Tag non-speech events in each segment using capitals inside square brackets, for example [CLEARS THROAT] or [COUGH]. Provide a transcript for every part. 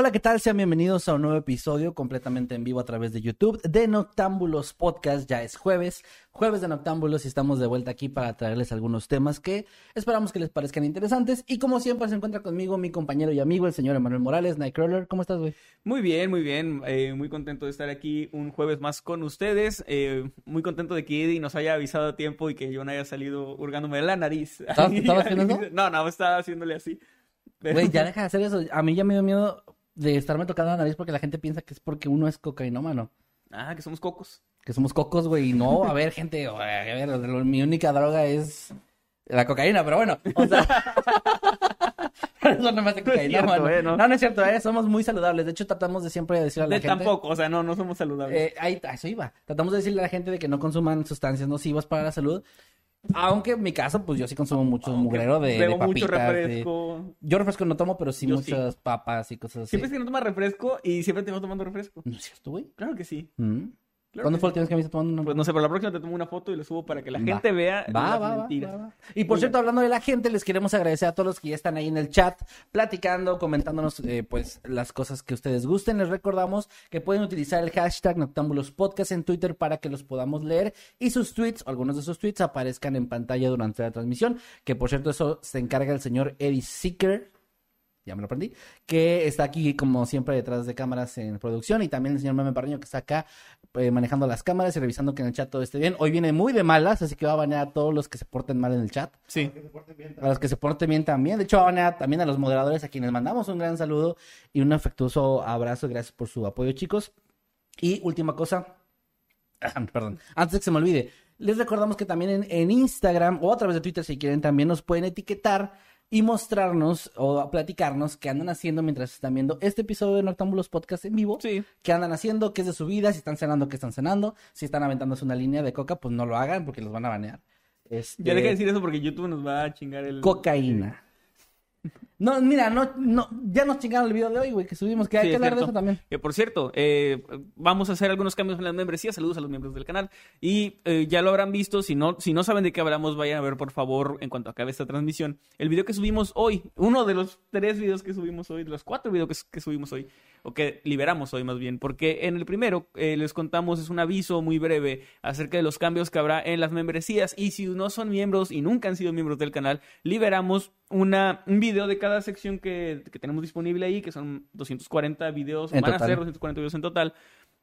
Hola, ¿qué tal? Sean bienvenidos a un nuevo episodio completamente en vivo a través de YouTube de Noctámbulos Podcast. Ya es jueves, jueves de Noctámbulos y estamos de vuelta aquí para traerles algunos temas que esperamos que les parezcan interesantes. Y como siempre se encuentra conmigo mi compañero y amigo, el señor Emanuel Morales, Nightcrawler. ¿Cómo estás, güey? Muy bien, muy bien. Eh, muy contento de estar aquí un jueves más con ustedes. Eh, muy contento de que Eddie nos haya avisado a tiempo y que yo no haya salido hurgándome de la nariz. ¿Estabas, [LAUGHS] haciendo eso? No, no, estaba haciéndole así. Pero- Güey, ya deja de hacer eso. A mí ya me dio miedo de estarme tocando la nariz porque la gente piensa que es porque uno es cocainómano. Ah, que somos cocos. Que somos cocos, güey. Y no, a ver, gente, a ver, mi única droga es la cocaína, pero bueno, o sea. [LAUGHS] Eso no me hace [LAUGHS] No cocaína, eh, ¿no? No, no es cierto, eh. Somos muy saludables. De hecho, tratamos de siempre decirle a la De gente. tampoco, o sea, no, no somos saludables. Eh, ahí, a eso iba. Tratamos de decirle a la gente de que no consuman sustancias nocivas para la salud. Aunque en mi caso, pues yo sí consumo mucho Aunque mugrero de, de mucho papitas. de- refresco. Yo refresco no tomo, pero sí Yo sí. muchas papas y cosas así. Siempre es que no tomas refresco y siempre te vas tomando refresco. ¿No es cierto, güey? Claro que sí. Mm. Claro ¿Cuándo fue la última vez que me viste tomando una Pues no sé, pero la próxima te tomo una foto y la subo para que la Va. gente vea Va, las va, va, mentiras. va. Y por cierto, hablando de la gente, les queremos agradecer a todos los que ya están ahí en el chat, platicando, comentándonos, eh, pues, las cosas que ustedes gusten. Les recordamos que pueden utilizar el hashtag Noctámbulos Podcast en Twitter para que los podamos leer y sus tweets, o algunos de sus tweets, aparezcan en pantalla durante la transmisión. Que por cierto, eso se encarga el señor Eddie Seeker. Ya me lo aprendí. Que está aquí, como siempre, detrás de cámaras en producción. Y también el señor Meme Parreño, que está acá eh, manejando las cámaras y revisando que en el chat todo esté bien. Hoy viene muy de malas, así que va a banear a todos los que se porten mal en el chat. Sí. A los que se porten bien también. De hecho, va a banear también a los moderadores a quienes mandamos un gran saludo y un afectuoso abrazo. Gracias por su apoyo, chicos. Y última cosa. Perdón. Antes de que se me olvide, les recordamos que también en, en Instagram o a través de Twitter, si quieren, también nos pueden etiquetar y mostrarnos o platicarnos qué andan haciendo mientras están viendo este episodio de Noctámbulos Podcast en vivo. Sí. ¿Qué andan haciendo? ¿Qué es de su vida? Si están cenando, ¿qué están cenando? Si están aventándose una línea de coca, pues no lo hagan porque los van a banear. Este, Ya deja de decir eso porque YouTube nos va a chingar el... Cocaína. No, mira, no, no, ya nos chingaron el video de hoy, güey, que subimos, que hay Sí, que hablar de eso también. Que por cierto, eh, vamos a hacer algunos cambios en las membresías. Saludos a los miembros del canal. Y eh, ya lo habrán visto. Si no, si no saben de qué hablamos, vayan a ver, por favor, en cuanto acabe esta transmisión, el video que subimos hoy. Uno de los tres videos que subimos hoy, de los cuatro videos que, que subimos hoy, o que liberamos hoy más bien. Porque en el primero eh, les contamos, es un aviso muy breve acerca de los cambios que habrá en las membresías. Y si no son miembros y nunca han sido miembros del canal, liberamos una, un video de cada sección que, que tenemos disponible ahí, que son 240 videos, En van total. a ser 240 videos en total.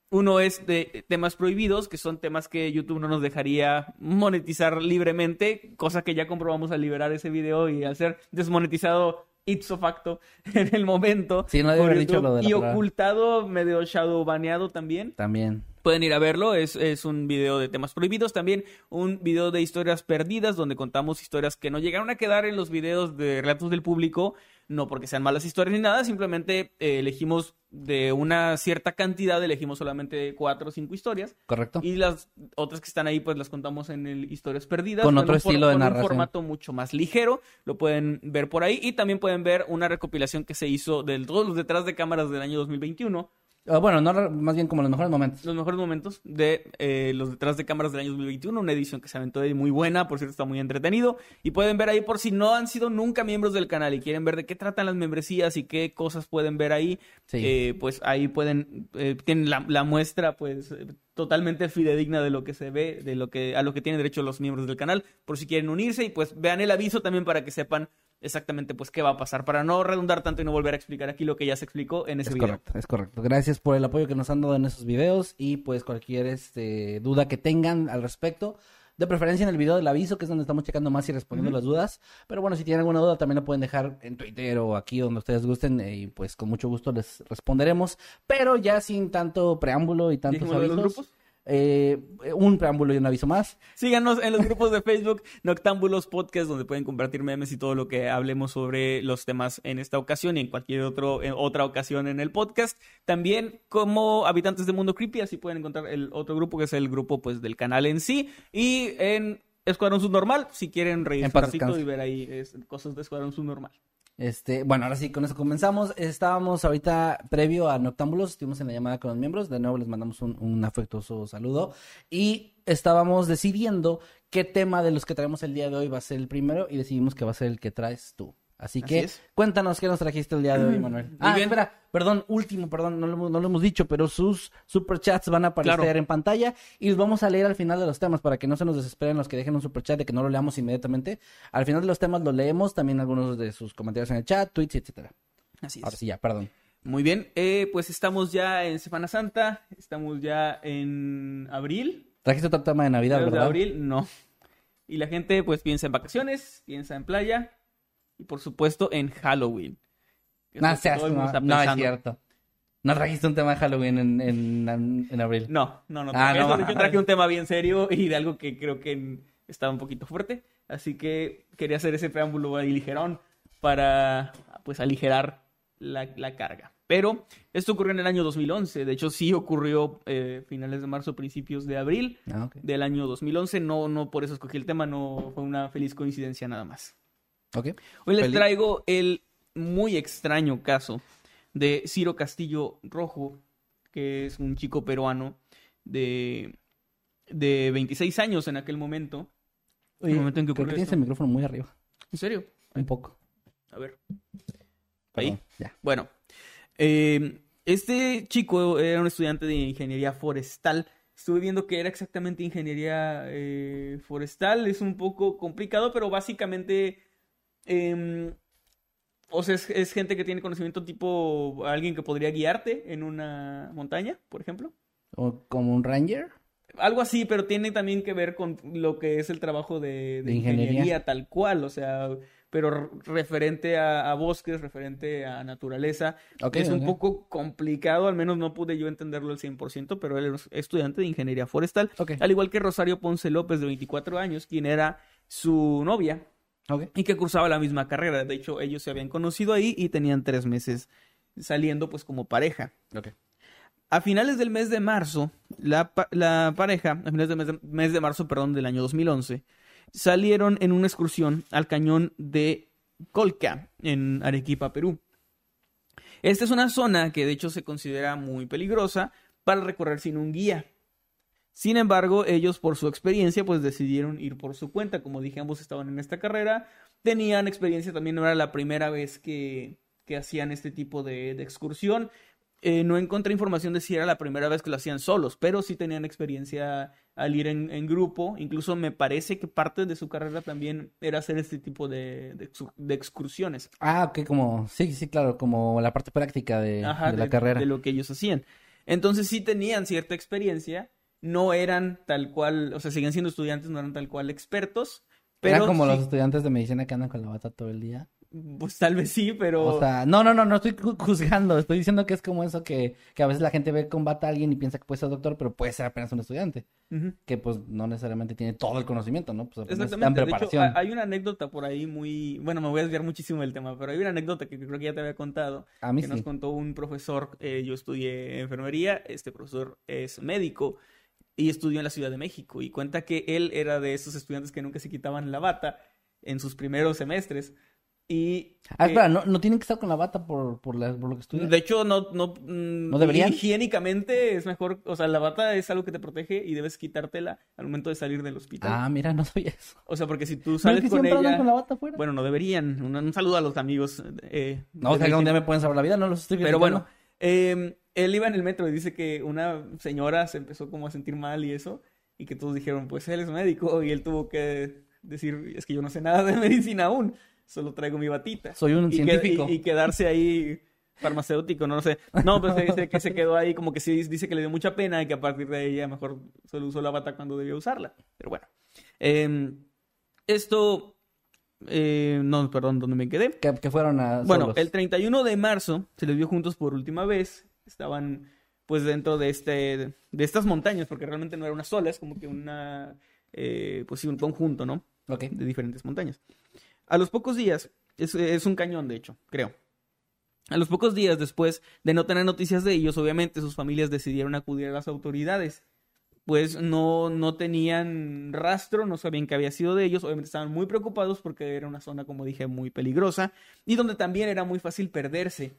Uno es de temas prohibidos, que son temas que YouTube no nos dejaría monetizar libremente, cosa que ya comprobamos al liberar ese video y al ser desmonetizado ipso facto [LAUGHS] en el momento. Sí, no debe por haber dicho lo de la Y palabra. ocultado, medio shadow baneado también. También. Pueden ir a verlo, es, es un video de temas prohibidos, también un video de historias perdidas, donde contamos historias que no llegaron a quedar en los videos de relatos del público, no porque sean malas historias ni nada, simplemente eh, elegimos de una cierta cantidad, elegimos solamente cuatro o cinco historias, ¿Correcto? y las otras que están ahí, pues las contamos en el Historias Perdidas. Con otro estilo de con narración. un formato mucho más ligero, lo pueden ver por ahí, y también pueden ver una recopilación que se hizo de todos los detrás de cámaras del año 2021, Ah, bueno, no, más bien como los mejores momentos. los mejores momentos de eh, los detrás de cámaras del año 2021, una edición que se aventó ahí muy buena, por cierto está muy entretenido, y pueden ver ahí por si no han sido nunca miembros del canal y quieren ver de qué tratan las membresías y qué cosas pueden ver ahí, Sí. eh, pues ahí pueden, eh, tienen la, la muestra pues totalmente fidedigna de lo que se ve, de lo que a lo que tienen derecho los miembros del canal, por si quieren unirse y pues vean el aviso también para que sepan exactamente pues qué va a pasar, para no redundar tanto y no volver a explicar aquí lo que ya se explicó en ese Es video. correcto, es correcto. Gracias por el apoyo que nos han dado en esos videos y pues cualquier este, duda que tengan al respecto. De preferencia en el video del aviso, que es donde estamos checando más y respondiendo las dudas. Pero bueno, si tienen alguna duda también la pueden dejar en Twitter o aquí donde ustedes gusten eh, y pues con mucho gusto les responderemos. Pero ya sin tanto preámbulo y tantos de los avisos. grupos. Eh, un preámbulo y un aviso más. Síganos en los grupos de Facebook, Noctámbulos Podcast, donde pueden compartir memes y todo lo que hablemos sobre los temas en esta ocasión y en cualquier otro, en otra ocasión en el podcast. También como habitantes de Mundo Creepy, así pueden encontrar el otro grupo que es el grupo pues del canal en sí. Y en Escuadrón Subnormal, si quieren reírse En un ratito y ver ahí es, cosas de Escuadrón Subnormal. Este, bueno, ahora sí, con eso comenzamos. Estábamos ahorita previo a Noctámbulos, estuvimos en la llamada con los miembros. De nuevo les mandamos un, un afectuoso saludo. Y estábamos decidiendo qué tema de los que traemos el día de hoy va a ser el primero y decidimos que va a ser el que traes tú. Así, Así que es. cuéntanos qué nos trajiste el día de hoy, Manuel. ah, bien. espera, perdón, último, perdón, no lo, hemos- no lo hemos dicho, pero sus superchats van a aparecer Claro. en pantalla y los vamos a leer al final de los temas para que no se nos desesperen los que dejen un superchat de que no lo leamos inmediatamente. Al final de los temas lo leemos, también algunos de sus comentarios en el chat, tweets, etcétera. Así Ahora sí, ya, perdón. Muy bien, eh, pues estamos ya en Semana Santa, estamos ya en abril. Trajiste otro tema de Navidad, Mediados de ¿verdad? abril, no. Y la gente pues piensa en vacaciones, piensa en playa y por supuesto en Halloween. No, seas- no, es cierto. No trajiste un tema de Halloween en, en, en abril. No, no, no. Ah, traje no, mames. traje un tema bien serio y de algo que creo que estaba un poquito fuerte. Así que quería hacer ese preámbulo ahí ligerón para pues aligerar la, la carga. Pero esto ocurrió en el año 2011. De hecho, sí ocurrió eh, finales de marzo, principios de abril Ah, ok. del año 2011. No, no por eso escogí el tema, no fue una feliz coincidencia nada más. Hoy les traigo el muy extraño caso de Ciro Castillo Rojo, que es un chico peruano de, de 26 años en aquel momento. Oye, el momento en que creo que tienes esto. el micrófono muy arriba. ¿En serio? Un poco. A ver. Ahí. Perdón, Ya. Bueno, eh, este chico era un estudiante de ingeniería forestal. Estuve viendo que era exactamente ingeniería eh, forestal. Es un poco complicado, pero básicamente, em, o sea, es, es gente que tiene conocimiento tipo alguien que podría guiarte en una montaña, por ejemplo. O como un ranger. Algo así, pero tiene también que ver con lo que es el trabajo de, de De ingeniería. ingeniería. tal cual, o sea, pero referente a, a bosques, referente a naturaleza. Es un poco complicado, al menos no pude yo entenderlo al 100%, pero él es estudiante de ingeniería forestal, al igual que Rosario Ponce López, de 24 años, quien era su novia Y que cursaba la misma carrera. De hecho, ellos se habían conocido ahí y tenían tres meses saliendo pues como pareja. A finales del mes de marzo, la pareja, a finales del mes de, mes de marzo, perdón, del año 2011, salieron en una excursión al cañón de Colca, en Arequipa, Perú. Esta es una zona que de hecho se considera muy peligrosa para recorrer sin un guía. Sin embargo, ellos por su experiencia pues decidieron ir por su cuenta. Como dije, ambos estaban en esta carrera, tenían experiencia también, no era la primera vez que, que hacían este tipo de, de excursión. Eh, no encontré información de si era la primera vez que lo hacían solos, pero sí tenían experiencia al ir en, en grupo. Incluso me parece que parte de su carrera también era hacer este tipo de, de excu- de excursiones. Ah, ok, como, sí, sí, claro, como la parte práctica de, Ajá, de la carrera. de lo que ellos hacían. Entonces sí tenían cierta experiencia, no eran tal cual, o sea, siguen siendo estudiantes, no eran tal cual expertos, pero Eran como sí- los estudiantes de medicina que andan con la bata todo el día. pues tal vez sí, pero O sea, no, no, no, no estoy ju- juzgando, estoy diciendo que es como eso que, que a veces la gente ve con bata a alguien y piensa que puede ser doctor, pero puede ser apenas un estudiante, que pues no necesariamente tiene todo el conocimiento, ¿no? Pues Exactamente. De hecho, hay una anécdota por ahí muy, bueno, me voy a desviar muchísimo del tema, pero hay una anécdota que creo que ya te había contado, A mí que nos contó un profesor, eh, yo estudié enfermería, este profesor es médico y estudió en la Ciudad de México y cuenta que él era de esos estudiantes que nunca se quitaban la bata en sus primeros semestres y Ah, que- espera, ¿no, no tienen que estar con la bata por, por, la- por lo que estudian? de hecho, no, no, ¿No deberían? Higiénicamente es mejor, o sea, la bata es algo que te protege y debes quitártela al momento de salir del hospital. Ah, mira, no sabía eso. O sea, porque si tú ¿No es sales que con ella... con la bata afuera? Bueno, no deberían. Un, un saludo a los amigos. eh, no, o de sea, que un día me pueden saber la vida, no los estoy Pero criticando. bueno, eh, él iba en el metro y dice que una señora se empezó como a sentir mal y eso. Y que todos dijeron, pues él es médico. Y él tuvo que decir, es que yo no sé nada de [LAUGHS] medicina aún. solo traigo mi batita. Soy un y que- científico. y, y quedarse ahí farmacéutico, no lo sé. No, pues se dice que se quedó ahí como que sí dice que le dio mucha pena y que a partir de ya mejor solo usó la bata cuando debía usarla. Pero bueno. Em, esto... eh, no, perdón, ¿dónde me quedé? Que, que fueron a. Bueno, el 31 de marzo se les vio juntos por última vez. Estaban pues dentro de este de estas montañas, porque realmente no era una sola, es como que una eh, pues sí, un conjunto, ¿no? Ok. De diferentes montañas. A los pocos días, es, es un cañón de hecho, creo. A los pocos días después de no tener noticias de ellos, obviamente sus familias decidieron acudir a las autoridades. Pues no, no tenían rastro, no sabían qué había sido de ellos, obviamente estaban muy preocupados porque era una zona, como dije, muy peligrosa y donde también era muy fácil perderse.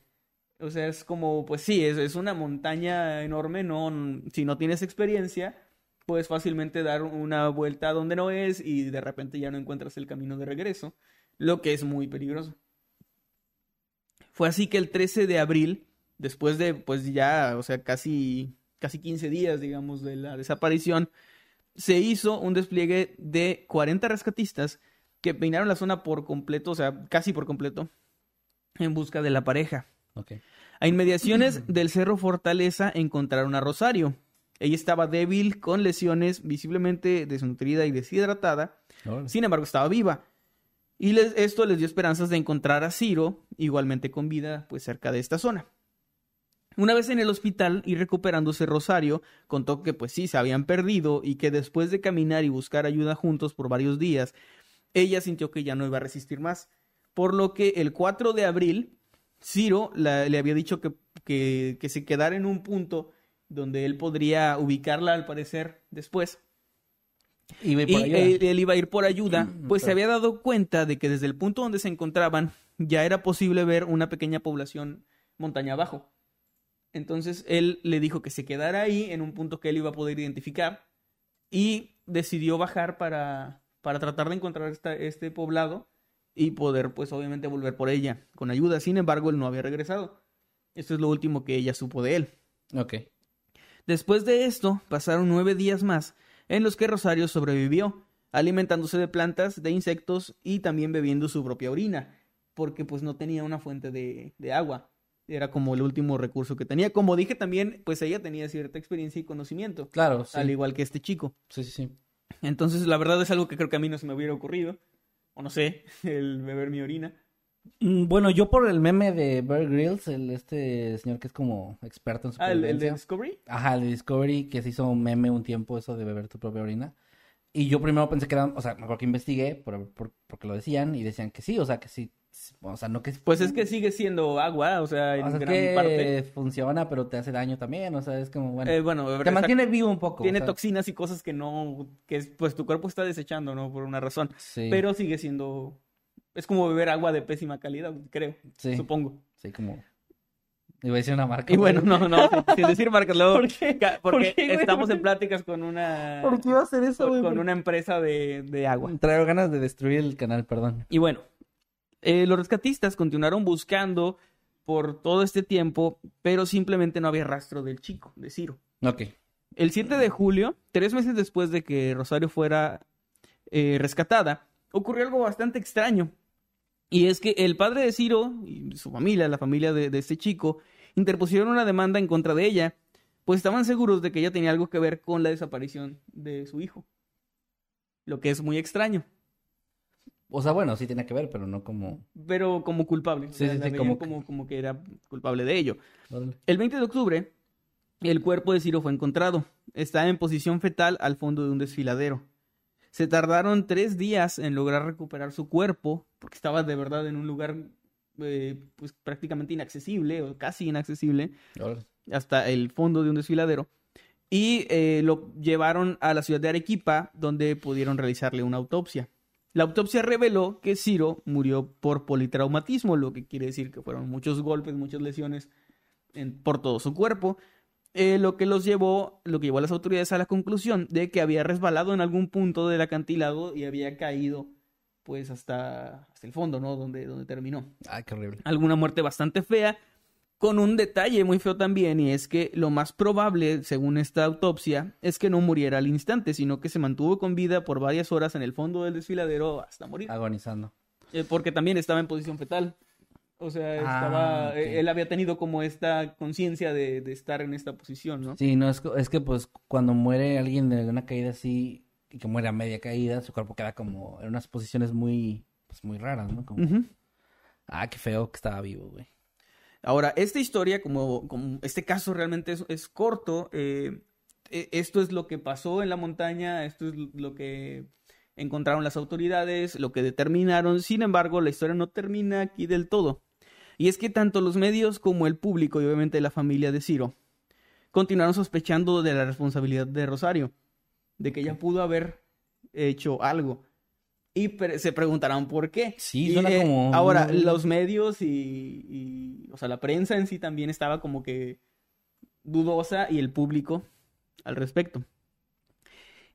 O sea, es como, pues sí, es, es una montaña enorme, no, si no tienes experiencia, puedes fácilmente dar una vuelta donde no es y de repente ya no encuentras el camino de regreso, lo que es muy peligroso. Fue así que el 13 de abril, después de, pues ya, o sea, casi, casi 15 días, digamos, de la desaparición, se hizo un despliegue de 40 rescatistas que peinaron la zona por completo, o sea, casi por completo, en busca de la pareja. A inmediaciones del Cerro Fortaleza encontraron a Rosario. Ella estaba débil, con lesiones, visiblemente desnutrida y deshidratada. Sin embargo, estaba viva. Y les- esto les dio esperanzas de encontrar a Ciro, igualmente con vida, pues cerca de esta zona. Una vez en el hospital y recuperándose Rosario, contó que pues sí, se habían perdido y que después de caminar y buscar ayuda juntos por varios días, ella sintió que ya no iba a resistir más. Por lo que el 4 de abril, Ciro la- le había dicho que, que, que se quedara en un punto donde él podría ubicarla al parecer después. Y, él, él iba a ir por ayuda, Mm, pues se había dado cuenta de que desde el punto donde se encontraban ya era posible ver una pequeña población montaña abajo. Entonces él le dijo que se quedara ahí en un punto que él iba a poder identificar y decidió bajar para, para tratar de encontrar esta- este poblado y poder pues obviamente volver por ella con ayuda. Sin embargo, él no había regresado. Esto es lo último que ella supo de él. Ok. Después de esto, pasaron nueve días más en los que Rosario sobrevivió, alimentándose de plantas, de insectos y también bebiendo su propia orina, porque pues no tenía una fuente de, de agua. Era como el último recurso que tenía. Como dije también, pues ella tenía cierta experiencia y conocimiento, Claro, sí. al igual que este chico. Sí, sí, sí. Entonces, la verdad es algo que creo que a mí no se me hubiera ocurrido. O no sé, [LAUGHS] el beber mi orina. Mm, Bueno, yo por el meme de Bear Grylls, el, este señor que es como experto en Ah, el, el de. Discovery. Ajá, el de Discovery, que se hizo un meme un tiempo eso de beber tu propia orina. Y yo primero pensé que era, o sea, mejor que investigué, por, por- porque lo decían, y decían que sí, o sea, que sí, o sea, no que... Pues es que sigue siendo agua, o sea, en o sea, gran que parte. funciona, pero te hace daño también, o sea, es como, bueno, Eh, bueno, te mantiene vivo un poco. tiene o sea, toxinas y cosas que no, que es- pues tu cuerpo está desechando, ¿no? Por una razón. Sí, Pero sigue siendo, es como beber agua de pésima calidad, creo, sí, supongo. sí, como... Iba a decir una marca. Y bueno, no, no, sin [LAUGHS] decir marcas, luego, ¿Por qué? ca- ¿Por porque qué, estamos en pláticas con una, ¿Por qué iba a hacer eso, güey? con ¿Por- una empresa de, de agua. Traigo ganas de destruir el canal, perdón. Y bueno, eh, los rescatistas continuaron buscando por todo este tiempo, pero simplemente no había rastro del chico, de Ciro. Ok. El 7 de julio, tres meses después de que Rosario fuera eh, rescatada, ocurrió algo bastante extraño. Y es que el padre de Ciro y su familia, la familia de, de este chico, interpusieron una demanda en contra de ella, pues estaban seguros de que ella tenía algo que ver con la desaparición de su hijo. Lo que es muy extraño, O sea, bueno, sí tiene que ver, pero no como... pero como culpable. O Sí, sea, sí, como como, como que era culpable de ello. El 20 de octubre, el cuerpo de Ciro fue encontrado. Está en posición fetal al fondo de un desfiladero. Se tardaron tres días en lograr recuperar su cuerpo, porque estaba de verdad en un lugar eh, pues, prácticamente inaccesible, o casi inaccesible, hasta el fondo de un desfiladero. Y eh, lo llevaron a la ciudad de Arequipa, donde pudieron realizarle una autopsia. La autopsia reveló que Ciro murió por politraumatismo, lo que quiere decir que fueron muchos golpes, muchas lesiones en- por todo su cuerpo, eh, lo que los llevó, lo que llevó a las autoridades a la conclusión de que había resbalado en algún punto del acantilado y había caído pues hasta, hasta el fondo, ¿no? Donde, donde terminó Ay, qué horrible. alguna muerte bastante fea, con un detalle muy feo también, y es que lo más probable, según esta autopsia, es que no muriera al instante, sino que se mantuvo con vida por varias horas en el fondo del desfiladero hasta morir. Agonizando. Eh, porque también estaba en posición fetal. O sea, estaba, Ah, ok. eh, él había tenido como esta conciencia de, de estar en esta posición, ¿no? Sí, no, es, que pues cuando muere alguien de una caída así y que muere a media caída, su cuerpo queda como en unas posiciones muy, pues muy raras, ¿no? Como, ah, qué feo que estaba vivo, güey. Ahora, esta historia, como, como este caso realmente es, es corto, eh, e- esto es lo que pasó en la montaña, esto es lo que encontraron las autoridades, lo que determinaron. Sin embargo, la historia no termina aquí del todo. Y es que tanto los medios como el público y obviamente la familia de Ciro continuaron sospechando de la responsabilidad de Rosario, de que ella pudo haber hecho algo. Y pre- se preguntarán por qué. Sí, suena eh, como Ahora, los medios y, y, o sea, la prensa en sí también estaba como que dudosa y el público al respecto.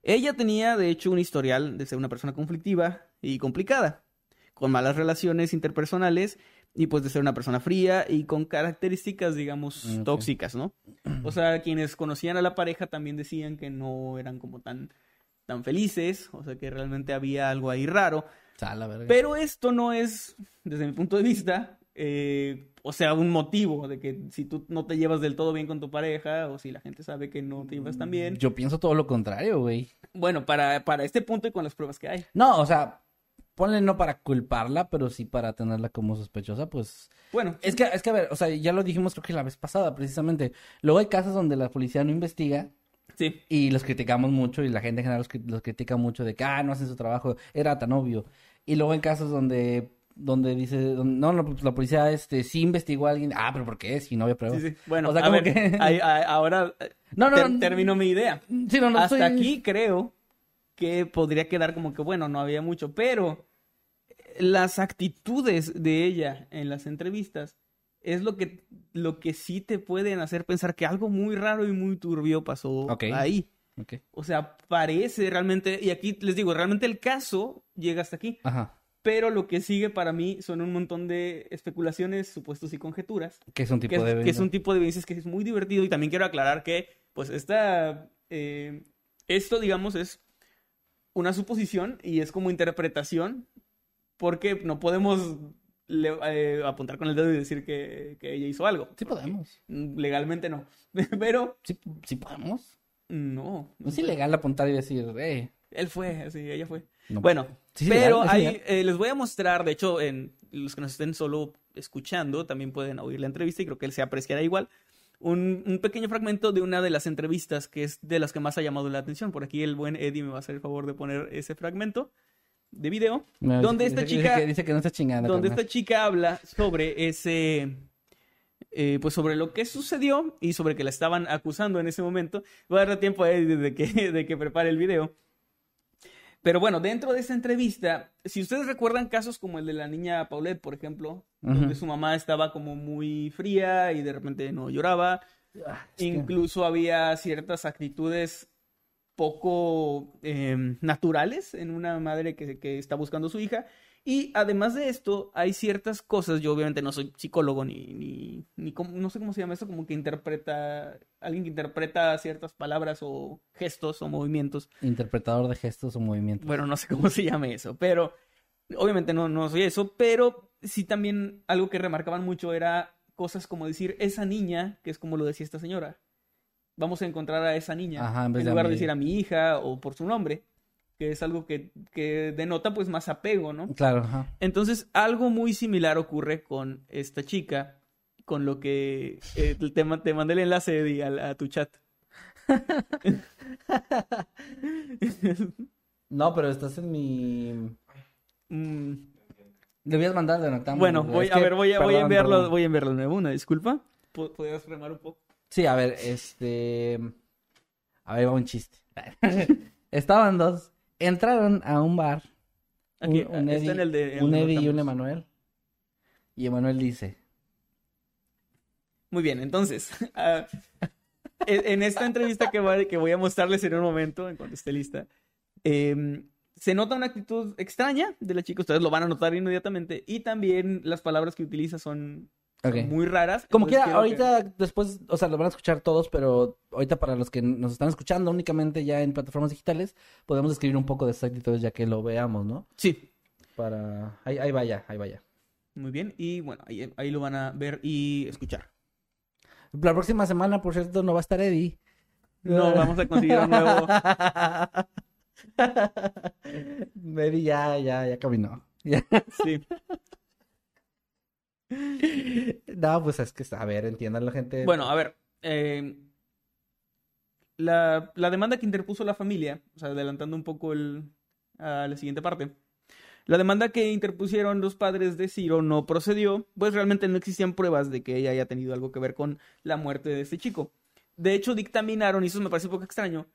Ella tenía, de hecho, un historial de ser una persona conflictiva y complicada, con malas relaciones interpersonales y pues de ser una persona fría y con características, digamos, Ok. tóxicas, ¿no? O sea, quienes conocían a la pareja también decían que no eran como tan, tan felices, o sea, que realmente había algo ahí raro. La verga. Pero esto no es, desde mi punto de vista, eh, o sea, un motivo de que si tú no te llevas del todo bien con tu pareja o si la gente sabe que no te llevas tan bien. Yo pienso todo lo contrario, güey. Bueno, para, para este punto y con las pruebas que hay. No, o sea, ponle no para culparla, pero sí para tenerla como sospechosa, pues... Bueno, Es que, es que a ver, o sea, ya lo dijimos creo que la vez pasada, precisamente. Luego hay casos donde la policía no investiga sí. y los criticamos mucho y la gente en general los, cri- los critica mucho de que, ah, no hacen su trabajo, era tan obvio. Y luego hay casos donde, donde dice, no, no, pues la policía este, sí investigó a alguien, ah, pero ¿por qué? Si no había pruebas. Sí, sí. Bueno, O sea, a como ver, que- [LAUGHS] ahora eh, No, no, ter- no. termino mi idea. Sí, no, no Hasta aquí creo que podría quedar como que, bueno, no había mucho, pero las actitudes de ella en las entrevistas es lo que, lo que sí te pueden hacer pensar que algo muy raro y muy turbio pasó ahí. O sea, parece realmente, y aquí les digo, realmente el caso llega hasta aquí, Ajá. pero lo que sigue para mí son un montón de especulaciones, supuestos y conjeturas Que es un tipo que es, de... que es un tipo de evidencias que es muy divertido y también quiero aclarar que pues esta eh, esto digamos es una suposición y es como interpretación porque no podemos le- eh, apuntar con el dedo y decir que, que ella hizo algo Sí podemos. legalmente no [LAUGHS] pero Sí, sí podemos. no No es ilegal apuntar y decir, eh... él fue sí ella fue no. bueno Sí, pero ilegal. eh, les voy a mostrar, de hecho, en los que nos estén solo escuchando, también pueden oír la entrevista y creo que él se apreciará igual. Un, un pequeño fragmento de una de las entrevistas que es de las que más ha llamado la atención. Por aquí el buen Eddie me va a hacer el favor de poner ese fragmento de video, No, donde dice- esta dice chica, que, dice que no está chingando. donde carnal. esta chica habla sobre ese, eh, pues sobre lo que sucedió y sobre que la estaban acusando en ese momento. Voy a darle tiempo a Eddie de que, [LAUGHS] de que prepare el video. Pero bueno, dentro de esta entrevista, si ustedes recuerdan casos como el de la niña Paulette, por ejemplo, donde Ujú. su mamá estaba como muy fría y de repente no lloraba, Ah, incluso había ciertas actitudes poco eh, naturales en una madre que, que está buscando a su hija. Y además de esto, hay ciertas cosas, yo obviamente no soy psicólogo ni, ni, ni cómo- no sé cómo se llama eso, como que interpreta, alguien que interpreta ciertas palabras o gestos o movimientos. Interpretador de gestos o movimientos. Bueno, no sé cómo se llame eso, pero obviamente no, no soy eso, pero sí también algo que remarcaban mucho era cosas como decir esa niña, que es como lo decía esta señora. Vamos a encontrar a esa niña, Ajá, en de lugar de decir a mi hija o por su nombre, que es algo que, que denota pues más apego, ¿no? Claro, ajá. Entonces, algo muy similar ocurre con esta chica, con lo que eh, te, te mandé el enlace, Eddie, a, a tu chat. [LAUGHS] No, pero estás en mi... Mm, Debías mandar de Noctámbulo. Bueno, voy, a que- ver, voy a, voy a perdón, enviarlo, perdón. voy a enviarlo de nuevo, una disculpa. ¿Po- ¿Podrías remar un poco? Sí, a ver, este... A ver, va un chiste. [LAUGHS] Estaban dos. Entraron a un bar. Aquí, un, un Eddie, en el de... en un el de Eddie y un. Emanuel. Y Emanuel dice... Muy bien, entonces, [LAUGHS] ah, en en esta entrevista que voy, que voy a mostrarles en un momento, en cuanto esté lista, em, se nota una actitud extraña de la chica, ustedes lo van a notar inmediatamente, y también las palabras que utiliza son, muy raras. Como quiera, que- ahorita después, o sea, lo van a escuchar todos, pero ahorita para los que nos están escuchando únicamente ya en plataformas digitales, podemos escribir un poco de esas actitudes ya que lo veamos, ¿no? Sí. para... Ahí, ahí vaya, ahí vaya. Muy bien, y bueno, ahí, ahí lo van a ver y escuchar. La próxima semana, por cierto, no va a estar Eddie. No, [LAUGHS] vamos a conseguir un nuevo. Eddie ya, ya, ya caminó. Ya. Sí. [LAUGHS] No, pues es que, a ver, entiendan la gente. Bueno, a ver. eh, la, demanda que interpuso la familia, o sea, adelantando un poco el, a la siguiente parte. La demanda que interpusieron los padres de Ciro no procedió, pues realmente no existían pruebas de que ella haya tenido algo que ver con la muerte de este chico. De hecho, dictaminaron, y eso me parece un poco extraño,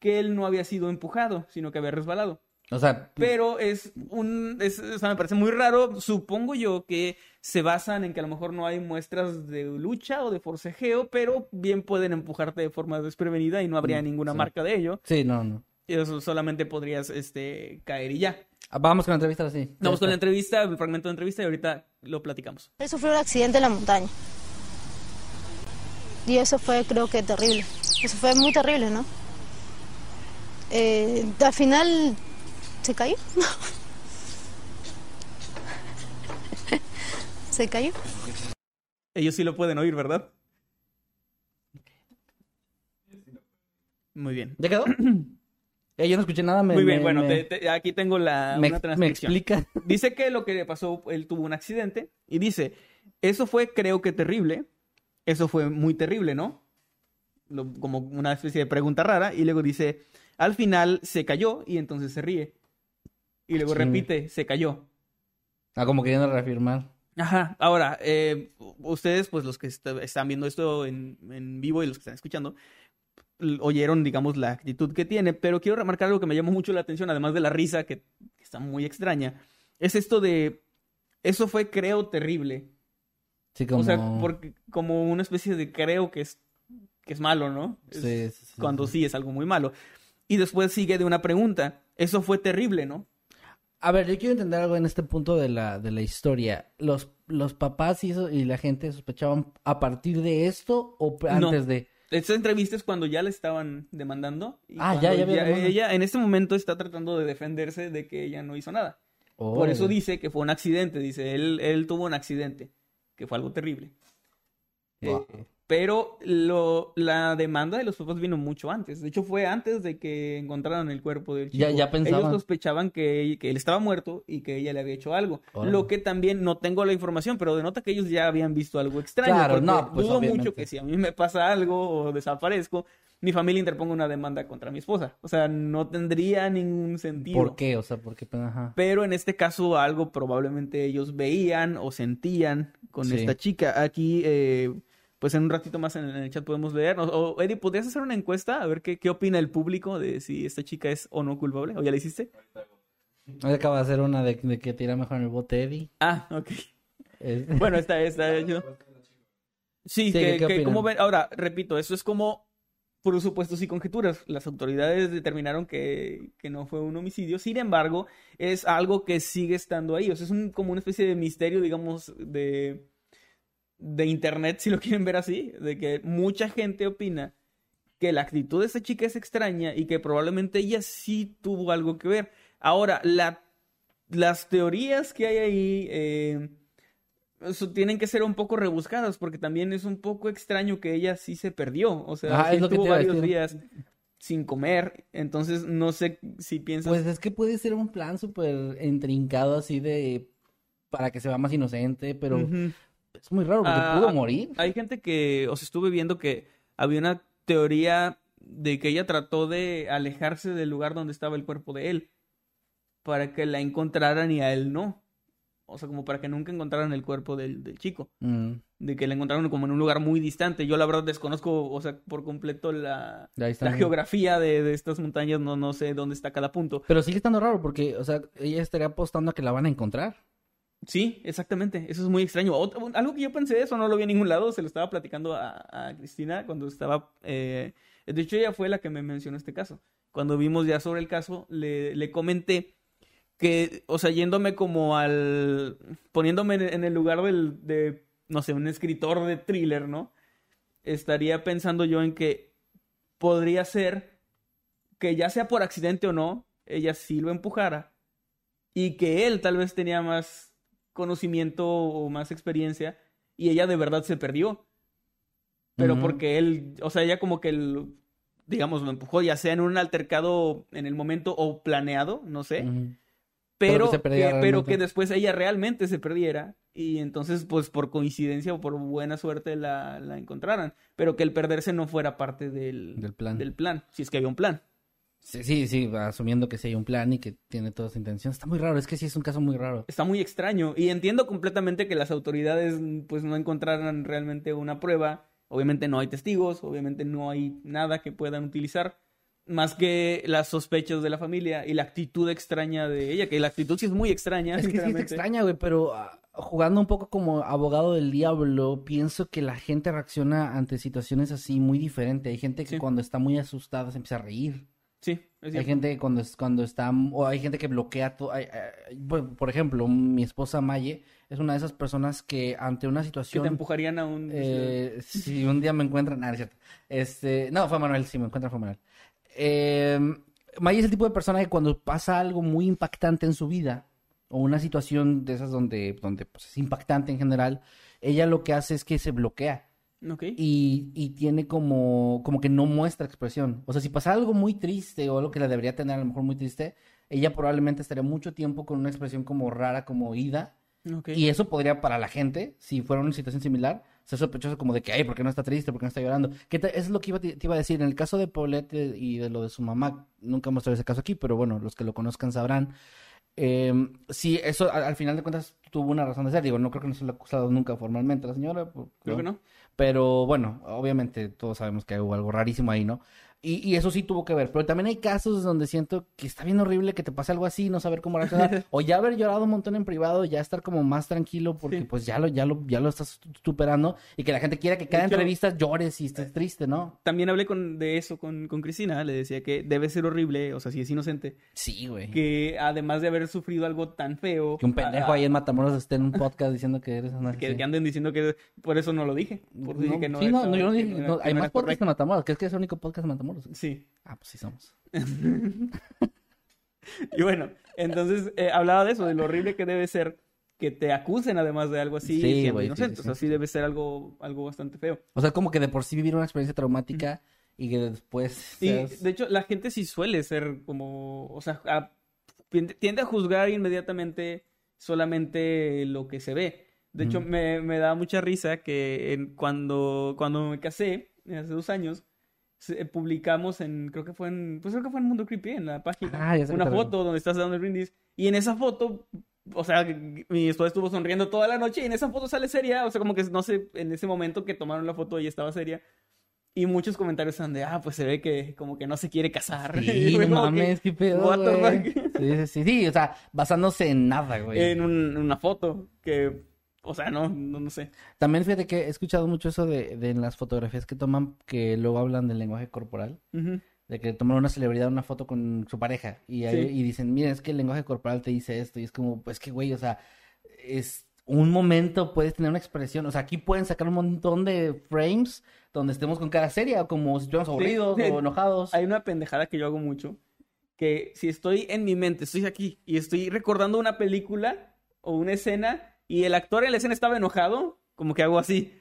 que él no había sido empujado, sino que había resbalado. O sea, Pero es un. es- o sea, me parece muy raro. Supongo yo que se basan en que a lo mejor no hay muestras de lucha o de forcejeo, pero bien pueden empujarte de forma desprevenida y no habría Mm, ninguna sí. marca de ello. sí, no, no. Y eso solamente podrías este, caer y ya. Ah, Vamos con la entrevista. Ya Vamos con la entrevista, el fragmento de entrevista y ahorita lo platicamos. Él sufrió un accidente en la montaña. Y eso fue, creo que, terrible. Eso fue muy terrible, ¿no? Eh, al final, ¿se cayó? ¿Se cayó? Ellos sí lo pueden oír, ¿verdad? Muy bien. ¿Ya quedó? [CLEARS THROAT] Eh, yo no escuché nada. Me, Muy bien, me- bueno, me, te- te- aquí tengo la, me- una me explica. [LAUGHS] Dice que lo que le pasó, él tuvo un accidente y dice, eso fue creo que terrible, eso fue muy terrible, ¿no? Lo- como una especie de pregunta rara y luego dice, al final se cayó y entonces se ríe. Y luego Sí. repite, se cayó. Ah, como queriendo reafirmar. Ajá, ahora, eh, ustedes, pues los que est- están viendo esto en, en vivo y los que están escuchando, oyeron, digamos, la actitud que tiene, pero quiero remarcar algo que me llamó mucho la atención, además de la risa, que, que está muy extraña, es esto de, eso fue, creo, terrible. Sí, como... O sea, porque, como una especie de creo que es, que es malo, ¿no? Es Sí, sí, sí, cuando sí es algo muy malo. Y después sigue de una pregunta, eso fue terrible, ¿no? A ver, yo quiero entender algo en este punto de la, de la historia. ¿Los, los papás y, eso, y la gente sospechaban a partir de esto o No. antes de...? Esta entrevista es cuando ya le estaban demandando. y Ah, ya, ya había demanda. Ella en este momento está tratando de defenderse de que ella no hizo nada. Por eso dice que fue un accidente. Dice, él, él tuvo un accidente, que fue algo terrible. Eh, Wow. Pero lo, la demanda de los papás vino mucho antes. De hecho, fue antes de que encontraran el cuerpo del chico. Ya- ya pensaban. Ellos sospechaban que, que él estaba muerto y que ella le había hecho algo. Lo que también no tengo la información, pero denota que ellos ya habían visto algo extraño. Claro, no, pues, dudo obviamente. mucho que si a mí me pasa algo o desaparezco, mi familia interponga una demanda contra mi esposa. O sea, no tendría ningún sentido. ¿Por qué? O sea, ¿por qué? Pues, Ajá. Pero en este caso algo probablemente ellos veían o sentían con Sí. esta chica. Aquí, eh, pues en un ratito más en, el chat podemos leer. O, Eddie, ¿podrías hacer una encuesta a ver qué, qué opina el público de si esta chica es o no culpable? ¿O ya la hiciste? Hoy acaba de hacer una de, de que tira mejor en el bote Eddie. Ah, ok. Es- [LAUGHS] Bueno, esta, esta, yo. Sí, Sí, que, ¿qué que como ven, ahora, repito, eso es como por supuestos y conjeturas. Las autoridades determinaron que, que no fue un homicidio. Sin embargo, es algo que sigue estando ahí. O sea, es un, como una especie de misterio, digamos, de, de internet, [LAUGHS] si lo quieren ver así, de que mucha gente opina que la actitud de esta chica es extraña y que probablemente ella sí tuvo algo que ver. Ahora, la, las teorías que hay ahí eh, eso tienen que ser un poco rebuscadas porque también es un poco extraño que ella sí se perdió. O sea, Ajá, sí es lo que estuvo te iba a varios días sin comer. Entonces, no sé si piensas... Pues es que puede ser un plan súper intrincado así de... Para que se vea más inocente, pero. Es muy raro porque Ah, pudo ah, morir. Hay gente que, o sea, estuve viendo que había una teoría de que ella trató de alejarse del lugar donde estaba el cuerpo de él para que la encontraran y a él no. O sea, como para que nunca encontraran el cuerpo del, del chico. Mm, De que la encontraron como en un lugar muy distante. Yo la verdad desconozco, o sea, por completo la, la geografía de, de estas montañas. No, no sé dónde está cada punto. Pero sigue estando raro porque, o sea, ella estaría apostando a que la van a encontrar. Sí, exactamente. Eso es muy extraño. Algo que yo pensé, eso no lo vi en ningún lado. Se lo estaba platicando a, Cristina cuando estaba... eh, De hecho, ella fue la que me mencionó este caso. Cuando vimos ya sobre el caso, le, comenté que, o sea, yéndome como al... poniéndome en el lugar del, de, no sé, un escritor de thriller, ¿no? Estaría pensando yo en que podría ser que ya sea por accidente o no, ella sí lo empujara y que él tal vez tenía más conocimiento o más experiencia y ella de verdad se perdió. Pero porque él, o sea, ella como que, el, digamos, lo empujó ya sea en un altercado en el momento o planeado, no sé. Pero pero, que pero que después ella realmente se perdiera y entonces pues por coincidencia o por buena suerte la, la encontraran, pero que el perderse no fuera parte del, Del plan. del plan, si es que había un plan. Sí, sí, sí, asumiendo que sí hay un plan y que tiene toda esa intención. Está muy raro, es que sí es un caso muy raro. Está muy extraño y entiendo completamente que las autoridades pues no encontraran realmente una prueba. Obviamente no hay testigos, obviamente no hay nada que puedan utilizar más que las sospechas de la familia y la actitud extraña de ella, que la actitud sí es muy extraña. Es que sí sinceramente. extraña, güey, pero ah, jugando un poco como abogado del diablo, pienso que la gente reacciona ante situaciones así muy diferente. Hay gente que Sí. cuando está muy asustada se empieza a reír. Sí, es Hay gente que cuando, es- cuando está, o hay gente que bloquea todo. hay- hay- por, ejemplo, mi esposa Maye es una de esas personas que ante una que situación... te empujarían a un... Eh, [LAUGHS] si un día me encuentran, nada, es cierto. Este, no, fue Manuel, sí, me encuentra fue Manuel. Eh, Maya es el tipo de persona que cuando pasa algo muy impactante en su vida, o una situación de esas donde, donde pues, es impactante en general, ella lo que hace es que se bloquea Y, y tiene como, como que no muestra expresión. O sea, si pasa algo muy triste o algo que la debería tener a lo mejor muy triste, ella probablemente estaría mucho tiempo con una expresión como rara, como ida. Y eso podría para la gente, si fuera una situación similar, ser sospechoso como de que, ay, ¿por qué no está triste? ¿Por qué no está llorando? Que te- eso es lo que iba, te iba a decir. En el caso de Paulette y de lo de su mamá, nunca mostré ese caso aquí, pero bueno, los que lo conozcan sabrán. Eh, sí, eso al, al final de cuentas tuvo una razón de ser. Digo, no creo que no se lo ha acusado nunca formalmente la señora. por- Creo que no. Pero bueno, obviamente todos sabemos que hubo algo rarísimo ahí, ¿no? Y, y eso sí tuvo que ver. Pero también hay casos donde siento que está bien horrible que te pase algo así, no saber cómo reaccionar. [LAUGHS] o ya haber llorado un montón en privado, ya estar como más tranquilo porque Sí. pues ya lo, ya lo, ya lo estás superando. Y que la gente quiera que cada hecho- entrevista llores y estés triste, ¿no? También hablé con, de eso con, con Cristina, le decía que debe ser horrible, o sea, si es inocente, Sí, güey. Que, que además de haber sufrido algo tan feo... un pendejo a- ahí en Matamoros esté en un podcast diciendo que eres una... [LAUGHS] que, sí. que anden diciendo que por eso no lo dije. Por dije No, que no sí, no, yo no que dije- que hay más podcasts en Matamoros, que es que es el único podcast en Matamoros. Sí. Ah, pues sí somos. [LAUGHS] Y bueno, entonces eh, hablaba de eso, de lo horrible que debe ser que te acusen además de algo así Sí, siendo inocente. sí, O sea, sí. debe ser algo, algo bastante feo. O sea, como que de por sí vivir una experiencia traumática y que después... Y seas- de hecho, la gente sí suele ser como, o sea, a- tiende a juzgar inmediatamente solamente lo que se ve. De hecho, me, me da mucha risa que en- cuando, cuando me casé, hace dos años, publicamos en, creo que fue en, pues creo que fue en Mundo Creepy, en la página, Ah, una foto donde estás dando el brindis. Y en esa foto, o sea, mi esposa estuvo sonriendo toda la noche y en esa foto sale seria. O sea, como que no sé, en ese momento que tomaron la foto ella estaba seria. Y muchos comentarios son de, ah, pues se ve que como que no se quiere casar. Sí, [LAUGHS] no como que, mames, qué pedo, what the güey. fuck? Sí, sí, sí, sí, o sea, basándose en nada, güey. En un- una foto que, o sea, no, no, no sé. También fíjate que he escuchado mucho eso de, de en las fotografías que toman, que luego hablan del lenguaje corporal, Ujú. de que toman una celebridad una foto con su pareja y, ahí- Sí. y dicen, miren, es que el lenguaje corporal te dice esto, y es como, pues que, güey, o sea, es un momento, puedes tener una expresión, o sea, aquí pueden sacar un montón de frames donde estemos con cara seria, o como si estuviéramos aburridos sí. o enojados. Hay una pendejada que yo hago mucho, que si estoy en mi mente, estoy aquí y estoy recordando una película o una escena y el actor en la escena estaba enojado, como que hago así.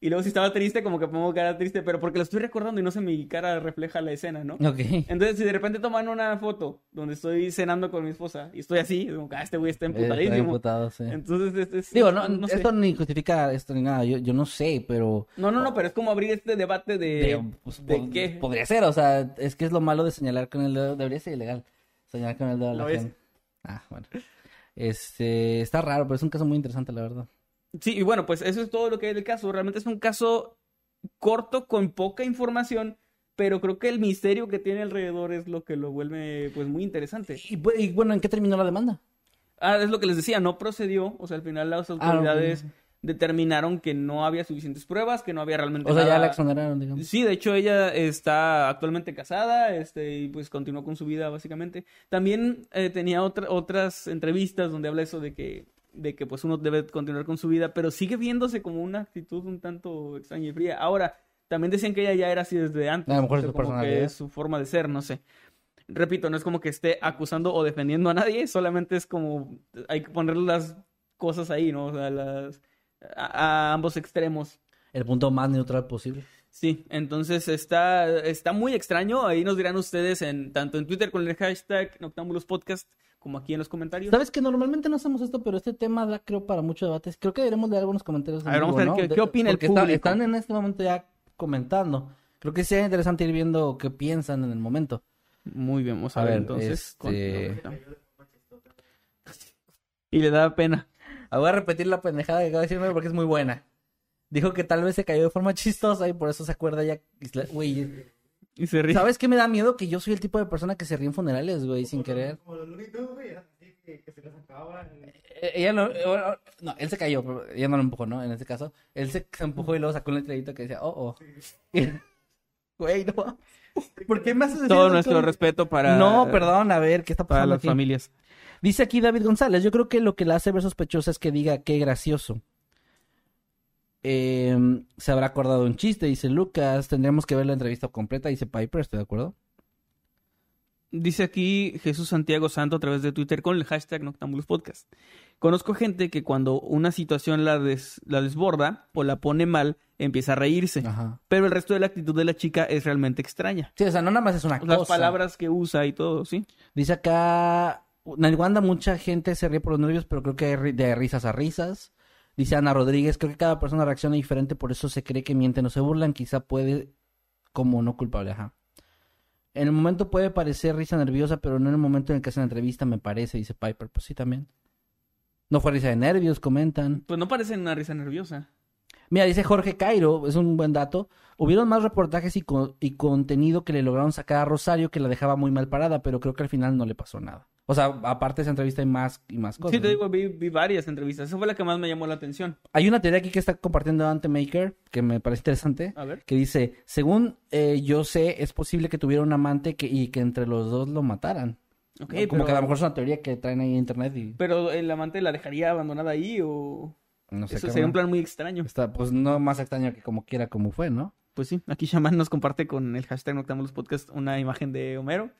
Y luego si estaba triste, como que pongo cara triste, pero porque lo estoy recordando y no sé, mi cara refleja la escena, ¿no? Ok. Entonces, si de repente toman una foto donde estoy cenando con mi esposa y estoy así, como que ah, este güey está Eh, está emputadísimo. emputado, sí. Entonces, este es- Digo, no, no sé. esto ni justifica esto ni nada, yo, yo no sé, pero... No, no, no, pero es como abrir este debate de... de- pues, ¿de pod- qué? Podría ser, o sea, es que es lo malo de señalar con el dedo, debería ser ilegal, señalar con el dedo a la Lo es. gente. Ah, bueno. Este, está raro, pero es un caso muy interesante, la verdad. Sí, y bueno, pues eso es todo lo que hay del caso. Realmente es un caso corto, con poca información, pero creo que el misterio que tiene alrededor es lo que lo vuelve pues muy interesante. Y, bu- y bueno, ¿en qué terminó la demanda? Ah, es lo que les decía, no procedió, o sea, al final las Ah, autoridades. Determinaron que no había suficientes pruebas, que no había realmente O sea, ya la exoneraron, digamos. Sí, de hecho ella está actualmente casada, este, y pues continuó con su vida básicamente. También eh, tenía otra- otras entrevistas donde habla eso de que, de que pues uno debe continuar con su vida, pero sigue viéndose como una actitud un tanto extraña y fría. Ahora, también decían que ella ya era así desde antes. A lo mejor o es sea, su como que es su forma de ser, no sé. repito, no es como que esté acusando o defendiendo a nadie, solamente es como hay que poner las cosas ahí, ¿no? O sea, las, a, a ambos extremos. El punto más neutral posible. Sí, entonces está, está muy extraño. Ahí nos dirán ustedes en tanto en Twitter con el hashtag Noctámbulos Podcast como aquí en los comentarios. Sabes que normalmente no hacemos esto, pero este tema da, creo, para muchos debates. Creo que deberíamos leer algunos comentarios. en A ver, vamos vivo, a ver ¿no? qué- qué opina el porque público. están en este momento ya comentando. Creo que sería interesante ir viendo qué piensan en el momento. Muy bien, vamos a, A ver, ver, entonces. con- este- Y le da pena. Ah, Voy a repetir la pendejada que acabo de decirme porque es muy buena. Dijo que tal vez se cayó de forma chistosa y por eso se acuerda ya. Güey, Y se ríe. ¿sabes qué me da miedo? Que yo soy el tipo de persona que se ríe en funerales, güey, sin querer. Eh, Ella no, eh, bueno, no, él se cayó, pero ella no lo empujó, ¿no? En este caso, él se, se empujó y luego sacó un letrerito que decía, oh, oh. [LAUGHS] Güey, no. ¿Por qué me haces decir Todo nuestro respeto para. No, perdón, a ver, ¿qué está Para pasando las aquí? familias. Dice aquí David González, yo creo que lo que la hace ver sospechosa es que diga qué gracioso. Eh, se habrá acordado un chiste, dice Lucas. Tendremos que ver la entrevista completa, dice Piper, ¿estoy de acuerdo? Dice aquí Jesús Santiago Santo a través de Twitter con el hashtag Noctambulos Podcast. Conozco gente que cuando una situación la, des- la desborda o la pone mal, empieza a reírse. Ajá. Pero el resto de la actitud de la chica es realmente extraña. Sí, o sea, no nada más es una Las cosa. palabras que usa y todo, ¿sí? Dice acá, en mucha gente se ríe por los nervios, pero creo que hay de risas a risas. Dice Ana Rodríguez, creo que cada persona reacciona diferente, por eso se cree que mienten o se burlan, quizá puede como no culpable, ajá. En el momento puede parecer risa nerviosa, pero no en el momento en el que hacen la entrevista, me parece, dice Piper. Pues sí, también. No fue risa de nervios, comentan. Pues no parece una risa nerviosa. Mira, dice Jorge Cairo, es un buen dato. Hubieron más reportajes y, co- y contenido que le lograron sacar a Rosario que la dejaba muy mal parada, pero creo que al final no le pasó nada. O sea, aparte de esa entrevista hay más y más cosas. Sí, te ¿no? digo, vi, vi varias entrevistas. Esa fue la que más me llamó la atención. Hay una teoría aquí que está compartiendo Ante Maker, que me parece interesante, A ver. que dice, según eh, yo sé, es posible que tuviera un amante que, y que entre los dos lo mataran. Ok, Como pero, que a lo mejor es una teoría que traen ahí en internet y pero el amante la dejaría abandonada ahí o... no sé Eso sería un plan muy extraño. Está, pues no más extraño que como quiera como fue, ¿no? Pues sí, aquí Shaman nos comparte con el hashtag Noctámbulos Podcast una imagen de Homero,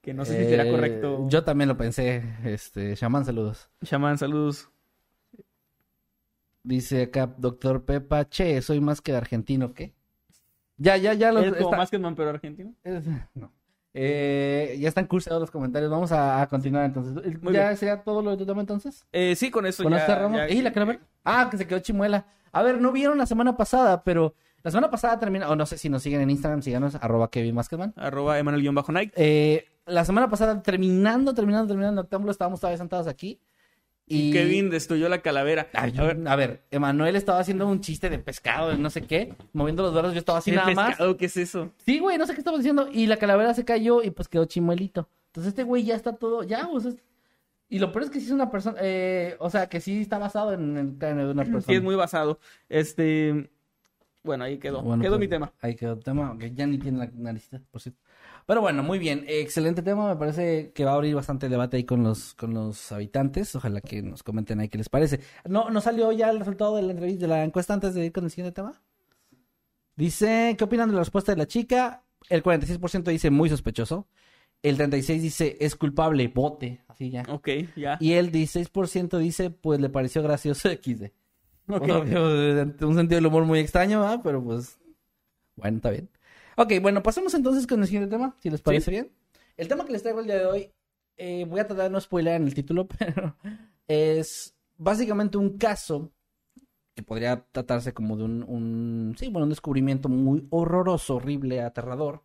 que no sé si será Eh, correcto. Yo también lo pensé, este, Shaman, saludos. Shaman, saludos. Dice acá, doctor Pepa, che, soy más que argentino, ¿qué? Ya, ya, ya. Los, ¿Es como está- más que man, pero argentino? es- no. Eh, ya están cursados los comentarios. Vamos a, a continuar entonces. Muy ¿Ya bien. sería todo lo de tu tema entonces? Eh, sí, con eso ¿Con ya... ya- ¿Y la calavera? Ah, que se quedó chimuela. A ver, no vieron la semana pasada, pero la semana pasada termina, o no sé si nos siguen en Instagram, síganos, arroba Kevin Maskedman. Arroba Emanuel-Night. Eh, la semana pasada, terminando, terminando, terminando el octámbulo, estábamos todavía sentados aquí. Y Kevin destruyó la calavera. Ay, a ver, a ver, Emanuel estaba haciendo un chiste de pescado, de no sé qué, moviendo los brazos, yo estaba así ¿qué nada más. ¿Qué es eso? Sí, güey, no sé qué estaba diciendo. Y la calavera se cayó y pues quedó chimuelito. Entonces este güey ya está todo, ya, Y lo peor es que sí es una persona, eh, o sea, que sí está basado en el cráneo de una persona. Sí, es muy basado. Este... Bueno, ahí quedó. Bueno, quedó pues, mi tema. Ahí quedó el tema, aunque ya ni tiene la naricita, por cierto. Pero bueno, muy bien. Excelente tema. Me parece que va a abrir bastante debate ahí con los, con los habitantes. Ojalá que nos comenten ahí qué les parece. ¿No, ¿no salió ya el resultado de la entrevista, de la encuesta antes de ir con el siguiente tema? Dice, ¿qué opinan de la respuesta de la chica? El 46% dice muy sospechoso. El 36% dice es culpable, vote. Así ya. Ok, ya. Y el 16% dice, pues le pareció gracioso [LAUGHS] XD. Ok. O sea, que, un sentido del humor muy extraño, ¿verdad? Pero pues, bueno, está bien. Ok, bueno, pasemos entonces con el siguiente tema, si les parece bien. El tema que les traigo el día de hoy, eh, voy a tratar de no spoiler en el título, [LAUGHS] pero es básicamente un caso que podría tratarse como de un, un, sí, bueno, un descubrimiento muy horroroso, horrible, aterrador,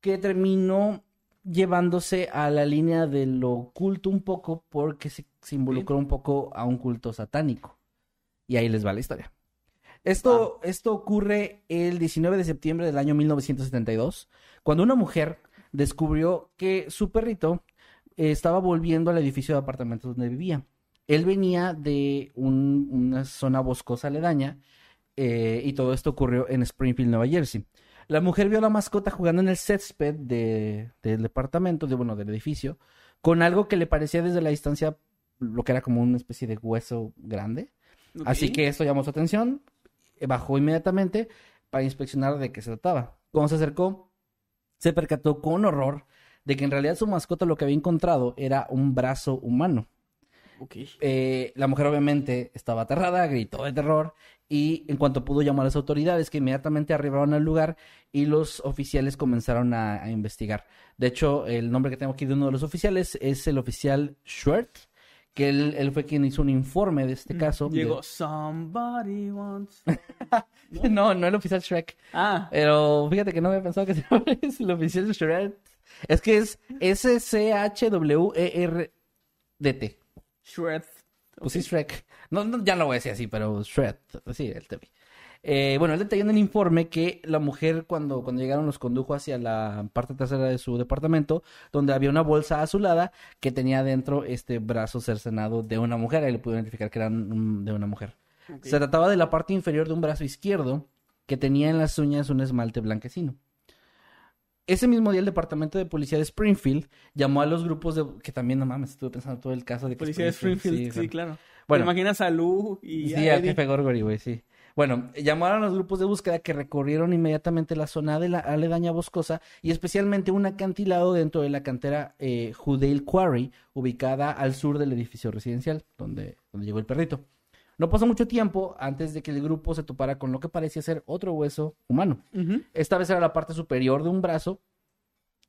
que terminó llevándose a la línea de lo oculto un poco porque se, se involucró un poco a un culto satánico. Y ahí les va la historia. Esto, esto ocurre el 19 de septiembre del año 1972, cuando una mujer descubrió que su perrito estaba volviendo al edificio de apartamentos donde vivía. Él venía de un- una zona boscosa aledaña eh, y todo esto ocurrió en Springfield, Nueva Jersey. La mujer vio a la mascota jugando en el césped de- del departamento, de, bueno, del edificio, con algo que le parecía desde la distancia lo que era como una especie de hueso grande. Así que esto llamó su atención, bajó inmediatamente para inspeccionar de qué se trataba. Cuando se acercó, se percató con horror de que en realidad su mascota lo que había encontrado era un brazo humano. Eh, la mujer obviamente estaba aterrada, gritó de terror y en cuanto pudo llamar a las autoridades que inmediatamente arribaron al lugar y los oficiales comenzaron a, a investigar. De hecho, el nombre que tengo aquí de uno de los oficiales es el oficial Schwert, que él, él fue quien hizo un informe de este caso. de- Llegó somebody wants. [LAUGHS] no, no el oficial Shrek. Ah, Pero fíjate que no había pensado que [LAUGHS] se ese, el oficial Shred. Es que es S-C-H-W-E-R-D-T. Shred. Pues sí, Shrek. No, no, ya no voy a decir así, pero Shred. Sí, el TV. Eh, bueno, él detalló en el informe que la mujer cuando, cuando llegaron los condujo hacia la parte trasera de su departamento, donde había una bolsa azulada que tenía dentro este brazo cercenado de una mujer. Ahí le pudo identificar que era mm, de una mujer. Se trataba de la parte inferior de un brazo izquierdo que tenía en las uñas un esmalte blanquecino. Ese mismo día el departamento de policía de Springfield llamó a los grupos de... que también, no mames, estuve pensando todo el caso de que Policía de Springfield, sí, claro. Bueno. ¿Te imaginas a Lu y Sí, al jefe Gorgory, güey, sí. Bueno, llamaron a los grupos de búsqueda que recorrieron inmediatamente la zona de la aledaña boscosa y especialmente un acantilado dentro de la cantera eh, Quarry, ubicada al sur del edificio residencial, donde, donde llegó el perrito. No pasó mucho tiempo antes de que el grupo se topara con lo que parecía ser otro hueso humano. Esta vez era la parte superior de un brazo.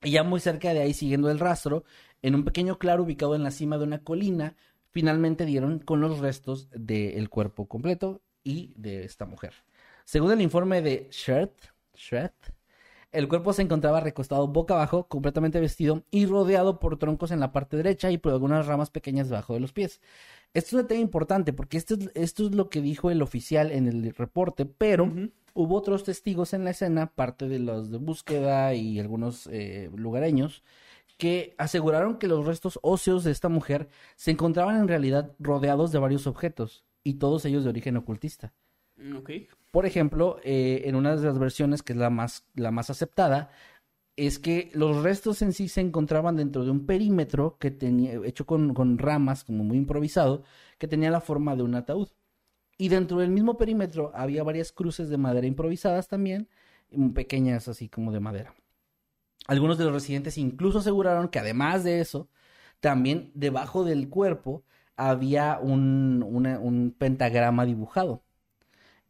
Y ya muy cerca de ahí, siguiendo el rastro, en un pequeño claro ubicado en la cima de una colina, finalmente dieron con los restos del cuerpo completo y de esta mujer. Según el informe de Shirt, Shirt, el cuerpo se encontraba recostado boca abajo, completamente vestido y rodeado por troncos en la parte derecha y por algunas ramas pequeñas debajo de los pies. Esto es un tema importante porque esto es, esto es lo que dijo el oficial en el reporte, pero hubo otros testigos en la escena, parte de los de búsqueda y algunos eh, lugareños, que aseguraron que los restos óseos de esta mujer se encontraban en realidad rodeados de varios objetos, y todos ellos de origen ocultista. Ok. Por ejemplo, eh, en una de las versiones, que es la más, la más aceptada, es que los restos en sí se encontraban dentro de un perímetro que tenía, hecho con, con ramas, como muy improvisado, que tenía la forma de un ataúd. Y dentro del mismo perímetro había varias cruces de madera improvisadas también, mm, pequeñas así como de madera. Algunos de los residentes incluso aseguraron que además de eso, también debajo del cuerpo había un, una- un pentagrama dibujado.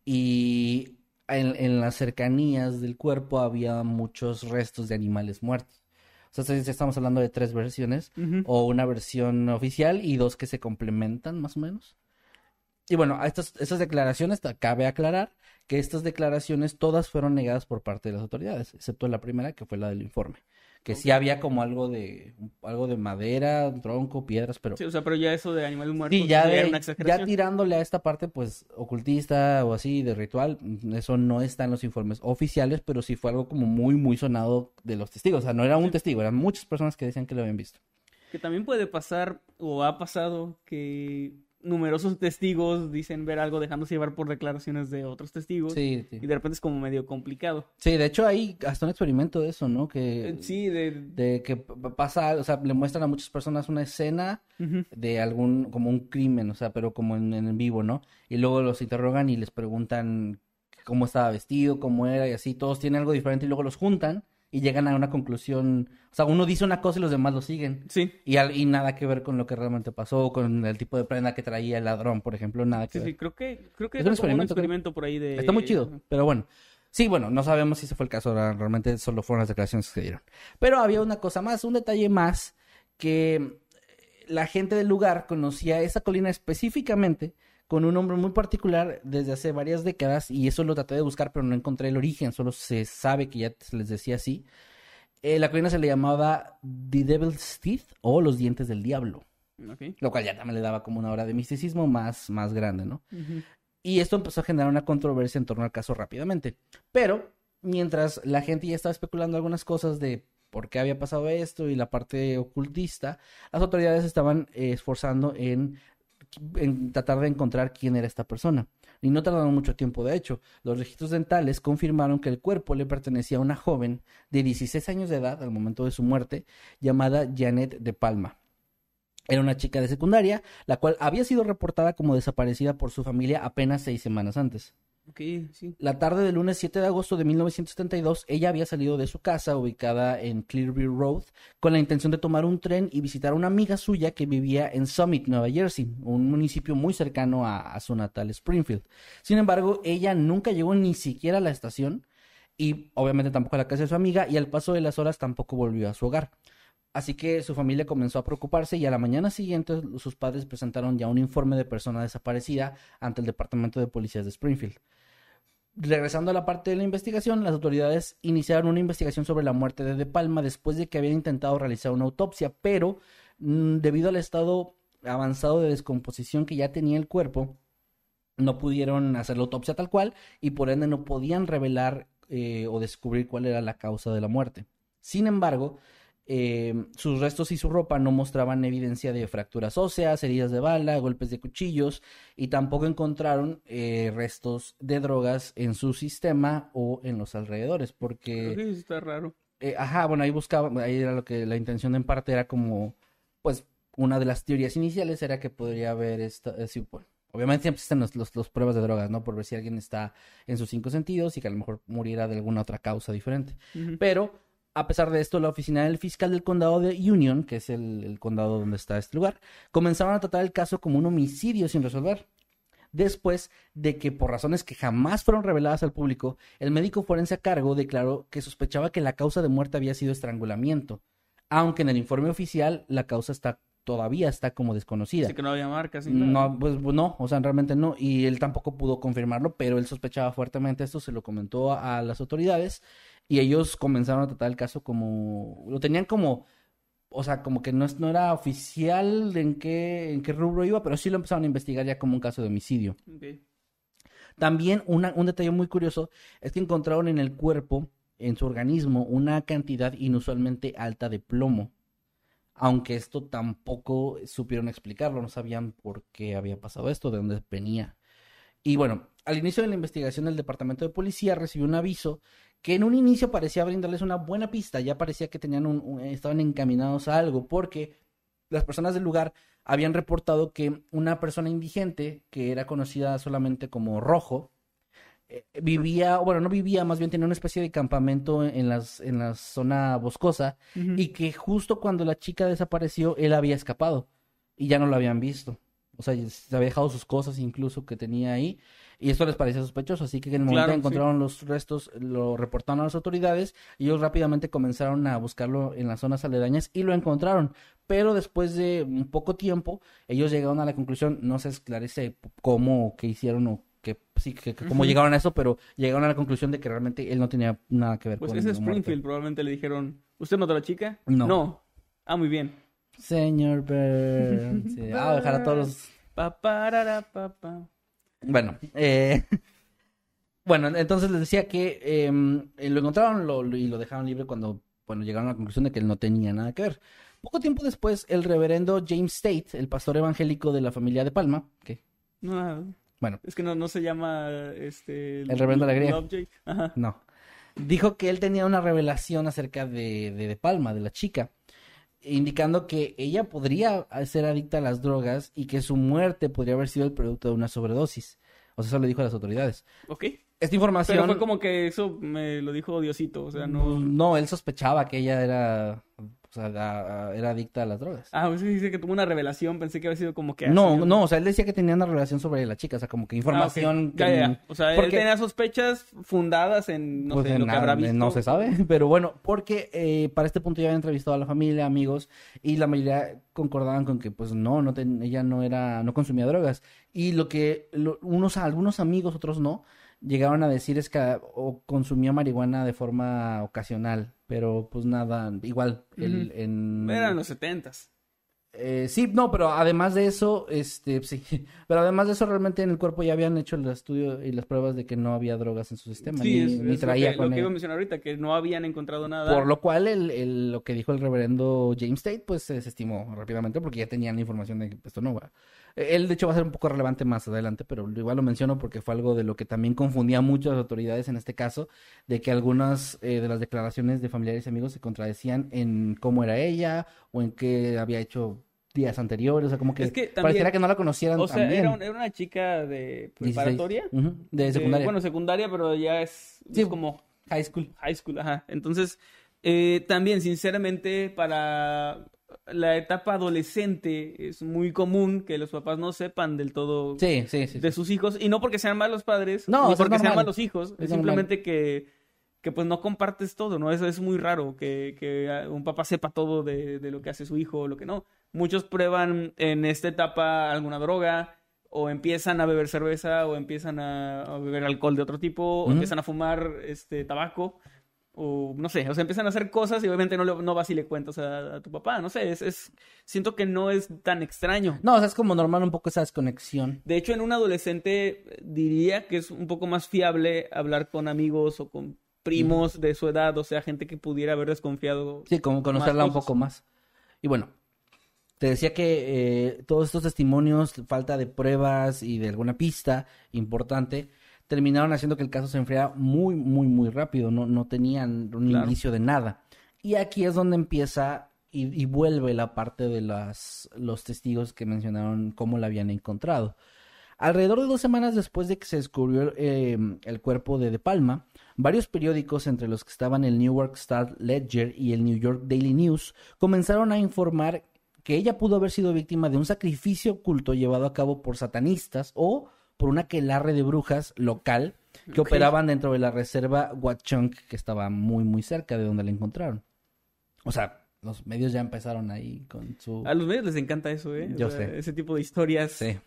Y en, en las cercanías del cuerpo había muchos restos de animales muertos. O sea, estamos hablando de tres versiones, o una versión oficial y dos que se complementan más o menos. Y bueno, a estas, estas declaraciones, cabe aclarar que estas declaraciones todas fueron negadas por parte de las autoridades, excepto la primera, que fue la del informe. Que sí había como algo de, algo de madera, un tronco, piedras, pero... Sí, o sea, pero ya eso de animales muertos Sí, ya, era de- una ya tirándole a esta parte, pues, ocultista o así, de ritual, eso no está en los informes oficiales, pero sí fue algo como muy, muy sonado de los testigos. O sea, no era un testigo, eran muchas personas que decían que lo habían visto. Que también puede pasar, o ha pasado, que numerosos testigos dicen ver algo dejándose llevar por declaraciones de otros testigos. Sí, sí. Y de repente es como medio complicado. Sí, de hecho hay hasta un experimento de eso, ¿no? Que, Eh, Sí, de... de que pasa, o sea, le muestran a muchas personas una escena de algún, como un crimen, o sea, pero como en, en vivo, ¿no? Y luego los interrogan y les preguntan cómo estaba vestido, cómo era y así, todos tienen algo diferente y luego los juntan y llegan a una conclusión, o sea, uno dice una cosa y los demás lo siguen. Sí, Y, al- y nada que ver con lo que realmente pasó, con el tipo de prenda que traía el ladrón, por ejemplo, nada que sí, ver. sí, creo que, creo que Es un experimento, experimento por ahí de... Está muy chido, pero bueno. Sí, bueno, no sabemos si ese fue el caso, realmente solo fueron las declaraciones que se dieron. Pero había una cosa más, un detalle más, que la gente del lugar conocía esa colina específicamente con un nombre muy particular desde hace varias décadas y eso lo traté de buscar pero no encontré el origen, solo se sabe que ya se les decía así. Eh, la colina se le llamaba The Devil's Teeth o los dientes del diablo, lo cual ya también le daba como una hora de misticismo más, más grande, ¿no? Y esto empezó a generar una controversia en torno al caso rápidamente. Pero mientras la gente ya estaba especulando algunas cosas de por qué había pasado esto y la parte ocultista, las autoridades estaban eh, esforzando en, en tratar de encontrar quién era esta persona. Y no tardaron mucho tiempo, de hecho. Los registros dentales confirmaron que el cuerpo le pertenecía a una joven de 16 años de edad al momento de su muerte, llamada Janet de Palma. Era una chica de secundaria, la cual había sido reportada como desaparecida por su familia apenas seis semanas antes. La tarde del lunes 7 de agosto de 1972, ella había salido de su casa ubicada en Clearview Road con la intención de tomar un tren y visitar a una amiga suya que vivía en Summit, Nueva Jersey, un municipio muy cercano a, a su natal Springfield. Sin embargo, ella nunca llegó ni siquiera a la estación y obviamente tampoco a la casa de su amiga y al paso de las horas tampoco volvió a su hogar. Así que su familia comenzó a preocuparse y a la mañana siguiente sus padres presentaron ya un informe de persona desaparecida ante el Departamento de Policías de Springfield. Regresando a la parte de la investigación, las autoridades iniciaron una investigación sobre la muerte de De Palma después de que habían intentado realizar una autopsia, pero mm, debido al estado avanzado de descomposición que ya tenía el cuerpo, no pudieron hacer la autopsia tal cual y por ende no podían revelar eh, o descubrir cuál era la causa de la muerte. Sin embargo, eh, sus restos y su ropa no mostraban evidencia de fracturas óseas, heridas de bala, golpes de cuchillos y tampoco encontraron eh, restos de drogas en su sistema o en los alrededores porque... Está raro. eh, ajá, bueno, ahí buscaba, ahí era lo que la intención en parte era como, pues, una de las teorías iniciales era que podría haber esta, eh, sí, bueno, obviamente siempre existen los, los, los pruebas de drogas, ¿no? Por ver si alguien está en sus cinco sentidos y que a lo mejor muriera de alguna otra causa diferente. Pero, a pesar de esto, la oficina del fiscal del condado de Union, que es el, el condado donde está este lugar, comenzaron a tratar el caso como un homicidio sin resolver. Después de que, por razones que jamás fueron reveladas al público, el médico forense a cargo declaró que sospechaba que la causa de muerte había sido estrangulamiento, aunque en el informe oficial la causa está todavía está como desconocida. Dice que no había marcas. No, pues no, o sea, realmente no. Y él tampoco pudo confirmarlo, pero él sospechaba fuertemente esto, se lo comentó a, a las autoridades y ellos comenzaron a tratar el caso como, lo tenían como, o sea, como que no, es- no era oficial de en qué, en qué rubro iba, pero sí lo empezaron a investigar ya como un caso de homicidio. También una- un detalle muy curioso es que encontraron en el cuerpo, en su organismo, una cantidad inusualmente alta de plomo. Aunque esto tampoco supieron explicarlo, no sabían por qué había pasado esto, de dónde venía. Y bueno, al inicio de la investigación el departamento de policía recibió un aviso que en un inicio parecía brindarles una buena pista, ya parecía que tenían un, un- estaban encaminados a algo, porque las personas del lugar habían reportado que una persona indigente, que era conocida solamente como Rojo, eh, vivía, bueno, no vivía, más bien tenía una especie de campamento en las, en la zona boscosa, y que justo cuando la chica desapareció, él había escapado y ya no lo habían visto. O sea, se había dejado sus cosas incluso que tenía ahí y esto les parecía sospechoso, así que en el momento Claro, que sí. encontraron los restos, lo reportaron a las autoridades y ellos rápidamente comenzaron a buscarlo en las zonas aledañas y lo encontraron. Pero después de un poco tiempo, ellos llegaron a la conclusión, no se esclarece cómo, qué hicieron o que sí, que, que cómo llegaron a eso, pero llegaron a la conclusión de que realmente él no tenía nada que ver Pues con ese la muerte. Springfield probablemente le dijeron, ¿usted notó a la chica? No. No. Ah, muy bien. Señor Burns. Sí, ah, dejar a todos los... [LAUGHS] Pa, pa. Bueno, eh... [LAUGHS] bueno, entonces les decía que em, eh, lo encontraron lo- lo- y lo dejaron libre cuando, bueno, llegaron a la conclusión de que él no tenía nada que ver. Poco tiempo después, el reverendo James Tate, el pastor evangélico de la familia de Palma, que, No, bueno, Es que no, no se llama este... El reverendo Alegría. Ajá. no, dijo que él tenía una revelación acerca de, de, de Palma, de la chica, indicando que ella podría ser adicta a las drogas y que su muerte podría haber sido el producto de una sobredosis. O sea, eso lo dijo a las autoridades. Ok. Esta información... Pero fue como que eso me lo dijo Diosito, o sea, no... No, él sospechaba que ella era, o sea, a- a- era adicta a las drogas. Ah, pues dice que tuvo una revelación, pensé que había sido como que... no, así, no, o sea, él decía que tenía una relación sobre la chica, o sea, como que Ah, información que ya, ya. O sea, él porque- tenía sospechas fundadas en, no pues, sé, en lo que nada, habrá visto. no se sabe, [LAUGHS] pero bueno, porque eh, para este punto ya había entrevistado a la familia, amigos, y la mayoría concordaban con que pues no, no ten- ella no era, no consumía drogas. Y lo que lo- unos, algunos amigos, otros no, llegaron a decir es que o consumía marihuana de forma ocasional, pero pues nada, igual, el, Ujú. en... Eran los setentas. Eh, sí, no, pero además de eso, este, [LAUGHS] sí, pero además de eso, realmente en el cuerpo ya habían hecho el estudio y las pruebas de que no había drogas en su sistema, Sí, ni, es, ni es traía lo que, con lo que iba a mencionar ahorita, que no habían encontrado nada. Por lo cual, el, el- lo que dijo el reverendo James Tate, pues se desestimó rápidamente porque ya tenían la información de que esto no va. Eh, Él, de hecho, va a ser un poco relevante más adelante, pero igual lo menciono porque fue algo de lo que también confundía mucho a las autoridades en este caso, de que algunas eh, de las declaraciones de familiares y amigos se contradecían en cómo era ella o en qué había hecho días anteriores, o sea, como que, Es que también- pareciera que no la conocieran O sea, tan bien. era, un- era una chica de 16. preparatoria. De de- secundaria. bueno, secundaria, pero ya es, Sí. es como High school. high school, ajá. Entonces, eh, también, sinceramente, para la etapa adolescente es muy común que los papás no sepan del todo Sí, sí, sí. de sus hijos. Y no porque sean malos padres, No, ni porque sean malos hijos. Es Es simplemente que, que pues no compartes todo, ¿no? Eso es muy raro, que, que ah, un papá sepa todo de, de lo que hace su hijo o lo que no. Muchos prueban en esta etapa alguna droga, o empiezan a beber cerveza, o empiezan a, a beber alcohol de otro tipo, o empiezan a fumar este tabaco. O no sé, o sea, empiezan a hacer cosas y obviamente no, no vas y le cuentas a, a tu papá, no sé, es, es, siento que no es tan extraño. No, o sea, es como normal un poco esa desconexión. De hecho, en un adolescente eh, diría que es un poco más fiable hablar con amigos o con primos de su edad, o sea, gente que pudiera haber desconfiado. Sí, como conocerla un poco más. Y bueno, te decía que eh, todos estos testimonios, falta de pruebas y de alguna pista importante, terminaron haciendo que el caso se enfriara muy, muy, muy rápido. No, no tenían un Claro. indicio de nada. Y aquí es donde empieza y, y vuelve la parte de las, los testigos que mencionaron cómo la habían encontrado. Alrededor de dos semanas después de que se descubrió eh, el cuerpo de De Palma, varios periódicos, entre los que estaban el Newark Star Ledger y el New York Daily News, comenzaron a informar que ella pudo haber sido víctima de un sacrificio oculto llevado a cabo por satanistas o por una quelarre de brujas local que operaban dentro de la reserva Watchung, que estaba muy, muy cerca de donde la encontraron. O sea, los medios ya empezaron ahí con su... A los medios les encanta eso, ¿eh? O Yo sea, sé. Ese tipo de historias. Sí.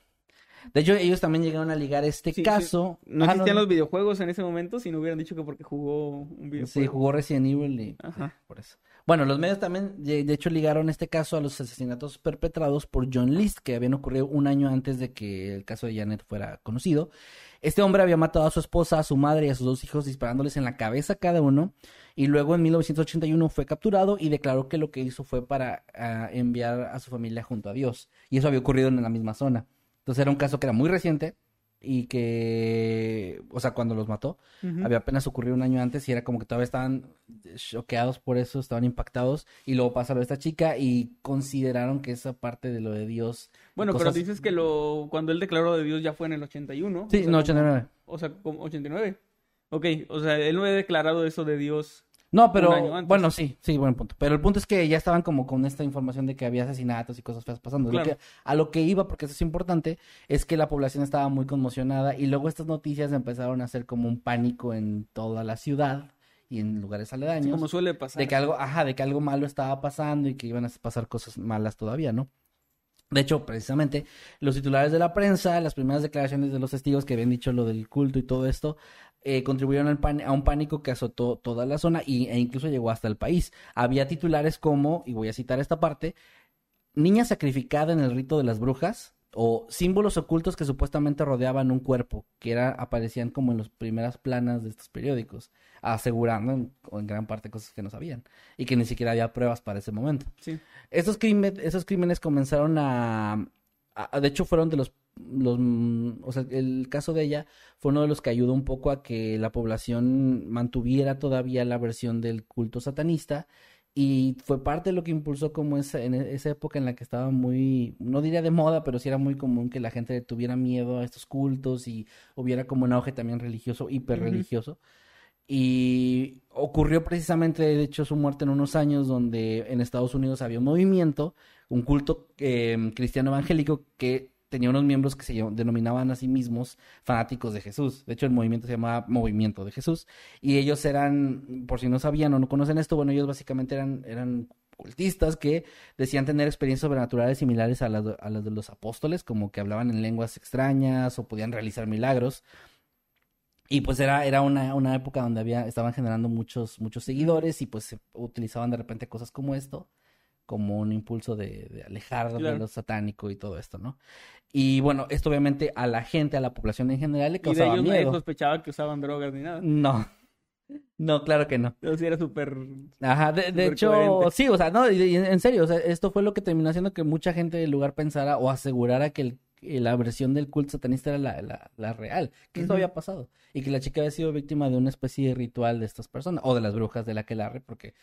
De hecho, ellos también llegaron a ligar este Sí, sí. caso. No Ah, existían los videojuegos en ese momento si no hubieran dicho que porque jugó un videojuego. Sí, jugó Resident Evil y Ajá. sí, por eso. Bueno, los medios también, de hecho, ligaron este caso a los asesinatos perpetrados por John List, que habían ocurrido un año antes de que el caso de Janet fuera conocido. Este hombre había matado a su esposa, a su madre y a sus dos hijos disparándoles en la cabeza cada uno. Y luego en 1981 fue capturado y declaró que lo que hizo fue para ah, enviar a su familia junto a Dios. Y eso había ocurrido en la misma zona. Entonces era un caso que era muy reciente y que, o sea, cuando los mató, había apenas ocurrido un año antes y era como que todavía estaban choqueados por eso, estaban impactados. Y luego pasa lo de esta chica y consideraron que esa parte de lo de Dios. Bueno, cosas- pero dices que lo cuando él declaró de Dios ya fue en el 81. Sí, o sea, no, como- 89. O sea, como 89. Ok, o sea, él no había declarado eso de Dios. No, pero bueno, sí, sí, buen punto. Pero el punto es que ya estaban como con esta información de que había asesinatos y cosas feas pasando. Lo Claro. que- a lo que iba, porque eso es importante, es que la población estaba muy conmocionada y luego estas noticias empezaron a hacer como un pánico en toda la ciudad y en lugares aledaños. Como suele pasar. de que algo, ajá, de que algo malo estaba pasando y que iban a pasar cosas malas todavía, ¿no? De hecho, precisamente, los titulares de la prensa, las primeras declaraciones de los testigos que habían dicho lo del culto y todo esto, eh, contribuyeron al pan- a un pánico que azotó toda la zona y, e incluso llegó hasta el país. Había titulares como, y voy a citar esta parte, niña sacrificada en el rito de las brujas o símbolos ocultos que supuestamente rodeaban un cuerpo, que era, aparecían como en las primeras planas de estos periódicos, asegurando en, en gran parte cosas que no sabían y que ni siquiera había pruebas para ese momento. Sí. Estos, crimen- esos crímenes comenzaron a, a- De hecho, fueron de los, los. mm, O sea, el caso de ella fue uno de los que ayudó un poco a que la población mantuviera todavía la versión del culto satanista. Y fue parte de lo que impulsó como esa, en e- esa época en la que estaba muy, no diría de moda, pero sí era muy común que la gente tuviera miedo a estos cultos y hubiera como un auge también religioso, hiperreligioso. Y ocurrió precisamente, de hecho, su muerte en unos años donde en Estados Unidos había un movimiento, un culto eh, cristiano evangélico que tenía unos miembros que se denominaban a sí mismos fanáticos de Jesús. De hecho, el movimiento se llamaba Movimiento de Jesús. Y ellos eran, por si no sabían o no conocen esto, bueno, ellos básicamente eran, eran cultistas que decían tener experiencias sobrenaturales similares a las, de- a las de los apóstoles, como que hablaban en lenguas extrañas o podían realizar milagros. Y pues era, era una, una época donde había, estaban generando muchos, muchos seguidores y pues se utilizaban de repente cosas como esto, como un impulso de, de alejar de lo satánico y todo esto, ¿no? Y bueno, esto obviamente a la gente, a la población en general le Y de causaba ellos nadie miedo. sospechaba que usaban drogas ni nada. No, no, claro que no. Pero sí era súper... Ajá, de, hecho, coherente. sí, o sea, no, en serio, o sea, esto fue lo que terminó haciendo que mucha gente del lugar pensara o asegurara que el la versión del culto satanista era la, la, la real, que esto Ujú. había pasado y que la chica había sido víctima de una especie de ritual de estas personas o de las brujas de la Aquelarre, porque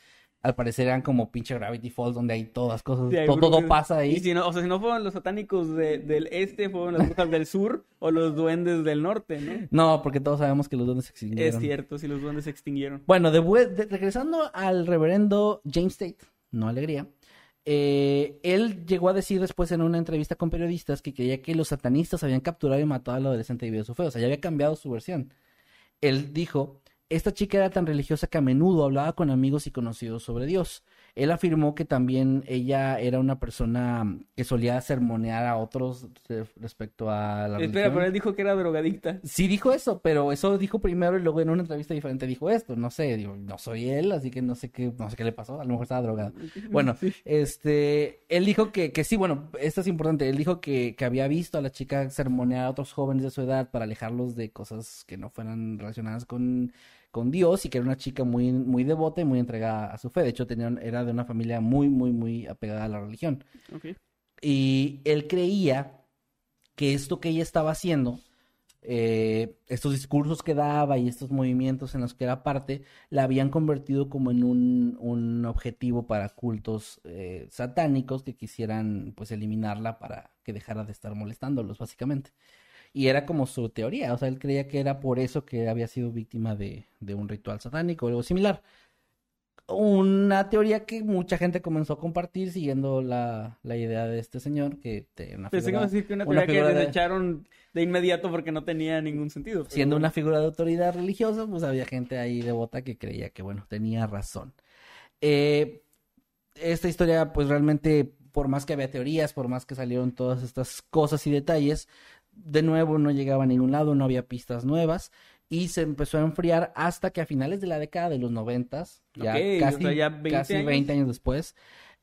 al parecer eran como pinche Gravity Falls donde hay todas cosas, Sí, todo pasa ahí. Y si no, o sea, si no fueron los satánicos de- del este, fueron las brujas del sur o los duendes del norte, ¿no? No, porque todos sabemos que los duendes se extinguieron. Es cierto, si los duendes se extinguieron. Bueno, de- regresando al reverendo James Tate, no alegría, eh, él llegó a decir después en una entrevista con periodistas que creía que los satanistas habían capturado y matado al adolescente debido a su fe, o sea, ya había cambiado su versión. Él dijo, esta chica era tan religiosa que a menudo hablaba con amigos y conocidos sobre Dios. Él afirmó que también ella era una persona que solía sermonear a otros respecto a la Espera, religión. pero él dijo que era drogadicta. Sí dijo eso, pero eso dijo primero y luego en una entrevista diferente dijo esto. No sé, digo, no soy él, así que no sé qué, no sé qué le pasó. A lo mejor estaba drogado. [LAUGHS] Bueno, Sí. este, él dijo que, que sí, bueno, esto es importante. Él dijo que, que había visto a la chica sermonear a otros jóvenes de su edad para alejarlos de cosas que no fueran relacionadas con, con Dios y que era una chica muy, muy devota y muy entregada a su fe. De hecho, tenía, era de una familia muy, muy, muy apegada a la religión. Y él creía que esto que ella estaba haciendo, eh, estos discursos que daba y estos movimientos en los que era parte, la habían convertido como en un, un objetivo para cultos eh, satánicos que quisieran pues eliminarla para que dejara de estar molestándolos, básicamente. Y era como su teoría, o sea, él creía que era por eso que había sido víctima de, de un ritual satánico o algo similar. Una teoría que mucha gente comenzó a compartir siguiendo la, la idea de este señor, que una Pensé figura- a decir que una una teoría que de- desecharon de inmediato porque no tenía ningún sentido. pero siendo una figura de autoridad religiosa, pues había gente ahí devota que creía que, bueno, tenía razón. Eh, esta historia, pues realmente, por más que había teorías, por más que salieron todas estas cosas y detalles, de nuevo no llegaba a ningún lado, no había pistas nuevas y se empezó a enfriar hasta que a finales de la década de los noventas, ya Ok, o casi, sea, ya 20 casi años. 20 años después,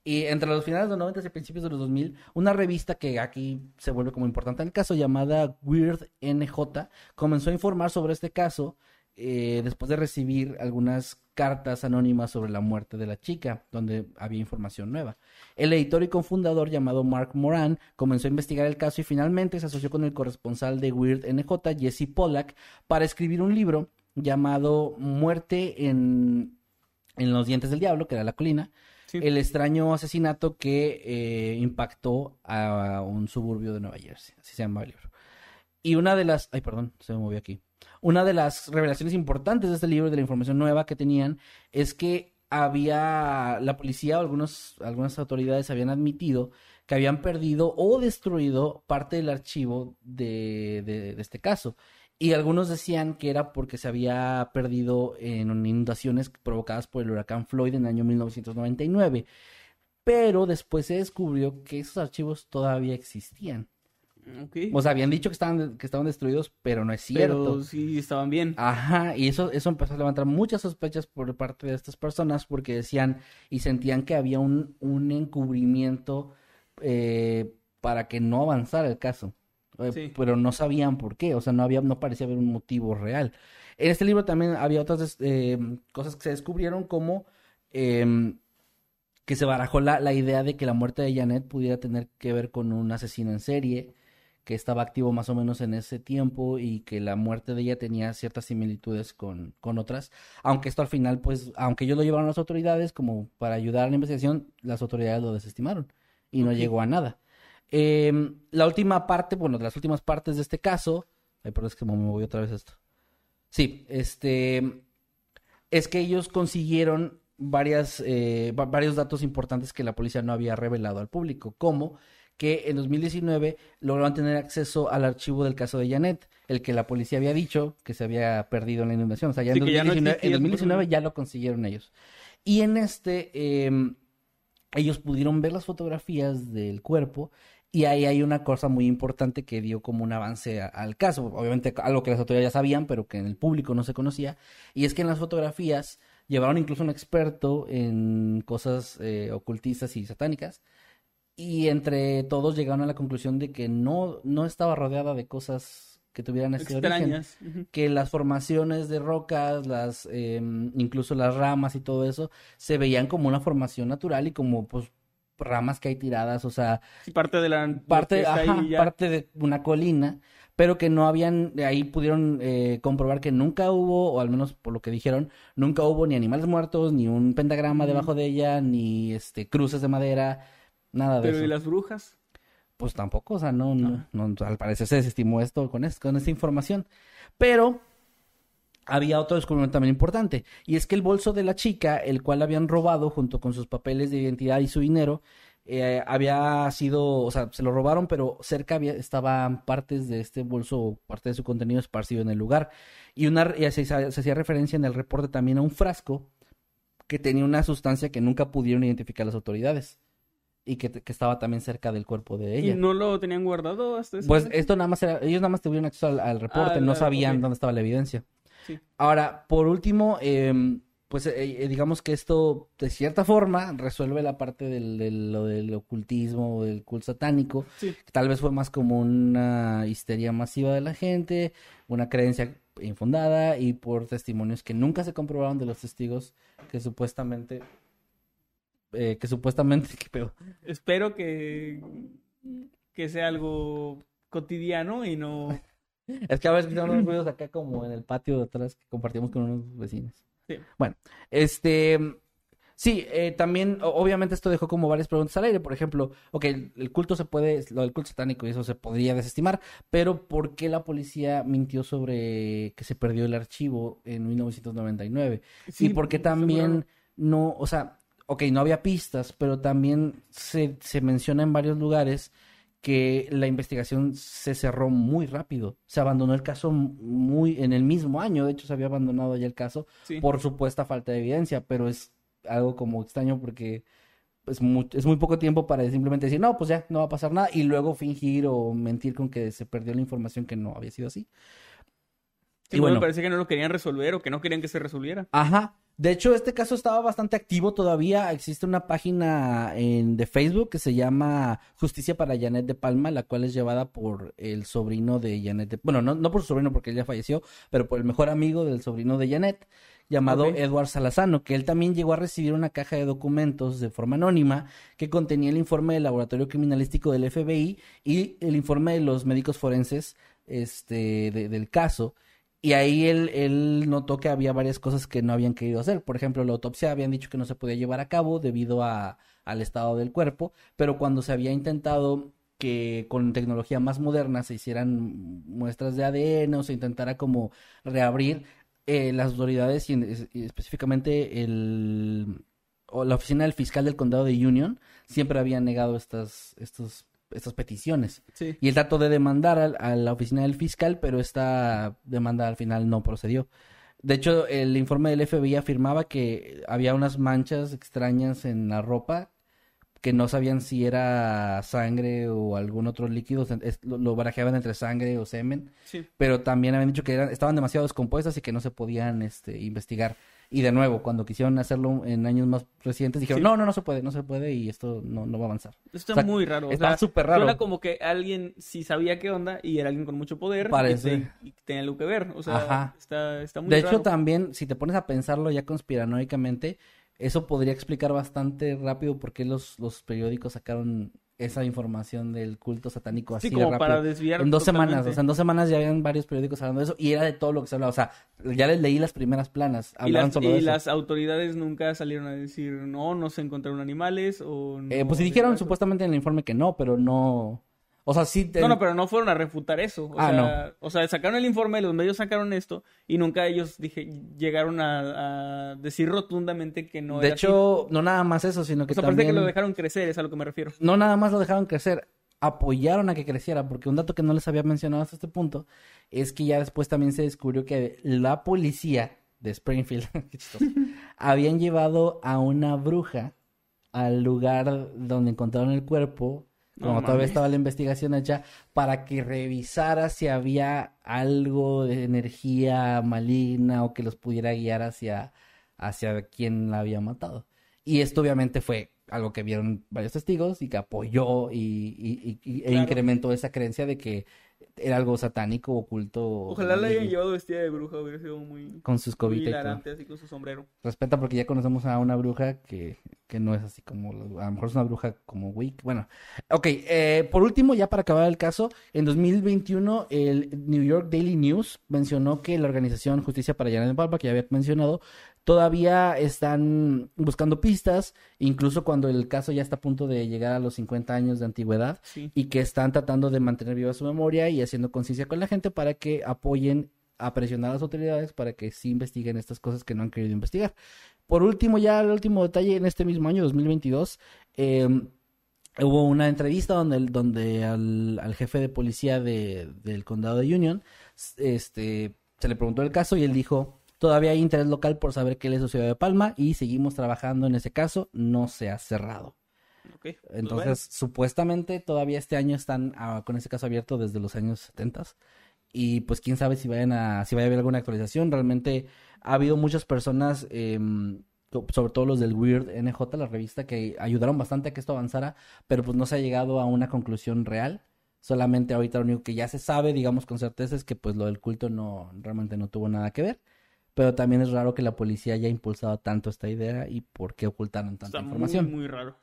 y entre los finales de los 90 y principios de los 2000, una revista que aquí se vuelve como importante en el caso, llamada Weird NJ, comenzó a informar sobre este caso eh, después de recibir algunas cartas anónimas sobre la muerte de la chica, donde había información nueva. El editor y cofundador llamado Mark Moran comenzó a investigar el caso y finalmente se asoció con el corresponsal de Weird NJ, Jesse Pollack, para escribir un libro llamado Muerte en, en los dientes del diablo, que era la colina, Sí. el extraño asesinato que eh, impactó a un suburbio de Nueva Jersey. Así se llama el libro. Y una de las... Ay, perdón, se me movió aquí. Una de las revelaciones importantes de este libro, de la información nueva que tenían, es que había... La policía o algunos, algunas autoridades habían admitido que habían perdido o destruido parte del archivo de, de- de este caso. Y algunos decían que era porque se había perdido en inundaciones provocadas por el huracán Floyd en el año 1999. Pero después se descubrió que esos archivos todavía existían. O sea, habían dicho que estaban, que estaban destruidos, pero no es cierto. Pero sí estaban bien. Ajá, y eso, eso empezó a levantar muchas sospechas por parte de estas personas porque decían y sentían que había un, un encubrimiento eh, para que no avanzara el caso. Eh, Sí. Pero no sabían por qué, o sea, no había, no parecía haber un motivo real. En este libro también había otras eh, cosas que se descubrieron como em, que se barajó la, la idea de que la muerte de Janet pudiera tener que ver con un asesino en serie que estaba activo más o menos en ese tiempo y que la muerte de ella tenía ciertas similitudes con, con otras, aunque esto al final, pues, aunque ellos lo llevaron a las autoridades como para ayudar a la investigación, las autoridades lo desestimaron y no llegó a nada. Em, la última parte, bueno, de las últimas partes de este caso, ay, perdón, es que me voy otra vez esto. Sí, este, es que ellos consiguieron varias, eh, va- varios datos importantes que la policía no había revelado al público, como que en 2019 lograron tener acceso al archivo del caso de Janet, el que la policía había dicho que se había perdido en la inundación. O sea, ya en Sí, que ya no 2019, en existía, 2019 por- ya lo consiguieron ellos. Y en este, em, ellos pudieron ver las fotografías del cuerpo y ahí hay una cosa muy importante que dio como un avance a- al caso. Obviamente algo que las autoridades ya sabían, pero que en el público no se conocía. Y es que en las fotografías llevaron incluso un experto en cosas eh, ocultistas y satánicas. Y entre todos llegaron a la conclusión de que no, no estaba rodeada de cosas que tuvieran este origen Extrañas. Ujú. que las formaciones de rocas, las eh, incluso las ramas y todo eso se veían como una formación natural y como pues ramas que hay tiradas, o sea, Sí, parte de la... parte, ajá, parte de una colina, pero que no habían, ahí pudieron eh, comprobar que nunca hubo, o al menos por lo que dijeron, nunca hubo ni animales muertos, ni un pentagrama debajo de ella, ni este cruces de madera, nada de Pero eso. ¿y las brujas? Pues tampoco, o sea, no, no, no, al parecer se desestimó esto con, es- con esta información. Pero había otro descubrimiento también importante, y es que el bolso de la chica, el cual habían robado junto con sus papeles de identidad y su dinero, eh, había sido, o sea, se lo robaron, pero cerca había, estaban partes de este bolso, o parte de su contenido esparcido en el lugar. Y una, y se, se hacía referencia en el reporte también a un frasco que tenía una sustancia que nunca pudieron identificar las autoridades y que, que estaba también cerca del cuerpo de ella. ¿Y no lo tenían guardado hasta ese Pues momento? esto nada más era, ellos nada más tuvieron acceso al, al reporte, Ah, no la- sabían dónde estaba la evidencia. Sí. Ahora, por último, em, pues eh, eh, digamos que esto de cierta forma resuelve la parte del, del- lo del ocultismo o del culto satánico, Sí. que tal vez fue más como una histeria masiva de la gente, una creencia infundada y por testimonios que nunca se comprobaron de los testigos que supuestamente eh, que supuestamente [LAUGHS] qué pedo. Espero que, que sea algo cotidiano y no... Es que a veces escuchamos unos ruidos acá como en el patio de atrás que compartimos con unos vecinos. Sí. Bueno, este... Sí, eh, también, obviamente esto dejó como varias preguntas al aire. Por ejemplo, ok, el, culto se puede, lo del culto satánico y eso se podría desestimar, pero ¿por qué la policía mintió sobre que se perdió el archivo en 1999? Sí, y está muy también no, o sea, ok, no había pistas, pero también se, se menciona en varios lugares que la investigación se cerró muy rápido. Se abandonó el caso muy en el mismo año, de hecho se había abandonado ya el caso Sí. por supuesta falta de evidencia, pero es algo como extraño porque es muy, es muy poco tiempo para simplemente decir, no, pues ya, no va a pasar nada, y luego fingir o mentir con que se perdió la información que no había sido así. Sí, y bueno, me parece que no lo querían resolver o que no querían que se resolviera. Ajá. De hecho, este caso estaba bastante activo todavía. Existe una página en, de Facebook que se llama Justicia para Janet de Palma, la cual es llevada por el sobrino de Janet de... Bueno, no, no por su sobrino porque él ya falleció, pero por el mejor amigo del sobrino de Janet, llamado Ok. Edward Salazano, que él también llegó a recibir una caja de documentos de forma anónima que contenía el informe del laboratorio criminalístico del FBI y el informe de los médicos forenses este, de- del caso. Y ahí él, él notó que había varias cosas que no habían querido hacer. Por ejemplo, la autopsia habían dicho que no se podía llevar a cabo debido a, al estado del cuerpo, pero cuando se había intentado que con tecnología más moderna se hicieran muestras de ADN o se intentara como reabrir, eh, las autoridades y, y específicamente el, o la oficina del fiscal del condado de Union siempre habían negado estas, estos, estas peticiones. Sí. Y él trató de demandar a, la oficina del fiscal, pero esta demanda al final no procedió. De hecho, el informe del FBI afirmaba que había unas manchas extrañas en la ropa que no sabían si era sangre o algún otro líquido, es- lo, lo barajeaban entre sangre o semen, Sí. pero también habían dicho que eran, estaban demasiado descompuestas y que no se podían este, investigar. Y de nuevo, cuando quisieron hacerlo en años más recientes, dijeron, Sí. no, no, no se puede, no se puede y esto no, no va a avanzar. Esto O sea, muy raro. o está sea, súper raro. Suena como que alguien sí sabía qué onda y era alguien con mucho poder y Parece. te- y, tenía algo que ver. O sea, Ajá. está, está muy De hecho, raro. también, si te pones a pensarlo ya conspiranoicamente, eso podría explicar bastante rápido por qué los, los periódicos sacaron esa información del culto satánico así Sí, de como rápido. para desviar En dos semanas, o sea, en dos semanas ya habían varios periódicos hablando de eso y era de todo lo que se hablaba. O sea, ya les leí las primeras planas, y hablaban las, solo y eso. las autoridades nunca salieron a decir, no, no se encontraron animales o... Eh, no pues sí dijeron trató". supuestamente en el informe que no, pero no. O sea, sí. te- No, no, pero no fueron a refutar eso. O, Ah, sea, o sea, sacaron el informe, los medios sacaron esto y nunca ellos dije, llegaron a, a decir rotundamente que no de era hecho, no nada más eso, sino que O sea, parece también. que lo dejaron crecer, es a lo que me refiero. no nada más lo dejaron crecer, apoyaron a que creciera, porque un dato que no les había mencionado hasta este punto es que ya después también se descubrió que la policía de Springfield, [LAUGHS] [LAUGHS] habían llevado a una bruja al lugar donde encontraron el cuerpo, No como todavía estaba la investigación hecha, para que revisara si había algo de energía maligna o que los pudiera guiar hacia, hacia quien la había matado. Y esto obviamente fue algo que vieron varios testigos y que apoyó y, y- y- y- e incrementó esa creencia de que era algo satánico, oculto. Ojalá la hayan llevado vestida de bruja, hubiera sido muy, Con sus cobitas y todo. hilarante, así con su sombrero. Respeta porque ya conocemos a una bruja que que no es así como, a lo mejor es una bruja como Wick. Bueno, ok, eh, por último, ya para acabar el caso, en 2021 el New York Daily News mencionó que la organización Justicia para Janet Palma, que ya había mencionado, todavía están buscando pistas, incluso cuando el caso ya está a punto de llegar a los 50 años de antigüedad, Sí. y que están tratando de mantener viva su memoria y haciendo conciencia con la gente para que apoyen a presionar a las autoridades para que sí investiguen estas cosas que no han querido investigar. Por último, ya el último detalle, en este mismo año, 2022, eh, hubo una entrevista donde, el- donde al, al jefe de policía de- del condado de Union este, se le preguntó el caso y él dijo, todavía hay interés local por saber qué le sucedió de Palma y seguimos trabajando en ese caso, no se ha cerrado. Pues Entonces, bueno. supuestamente todavía este año están ah, con ese caso abierto desde los años 70 y pues quién sabe si vayan a si vaya a haber alguna actualización. Realmente ha habido muchas personas em, sobre todo los del Weird NJ, la revista que ayudaron bastante a que esto avanzara, pero pues no se ha llegado a una conclusión real. Solamente ahorita lo único que ya se sabe, digamos con certeza, es que pues lo del culto no realmente no tuvo nada que ver. Pero también es raro que la policía haya impulsado tanto esta idea y por qué ocultaron tanta Está información. muy raro.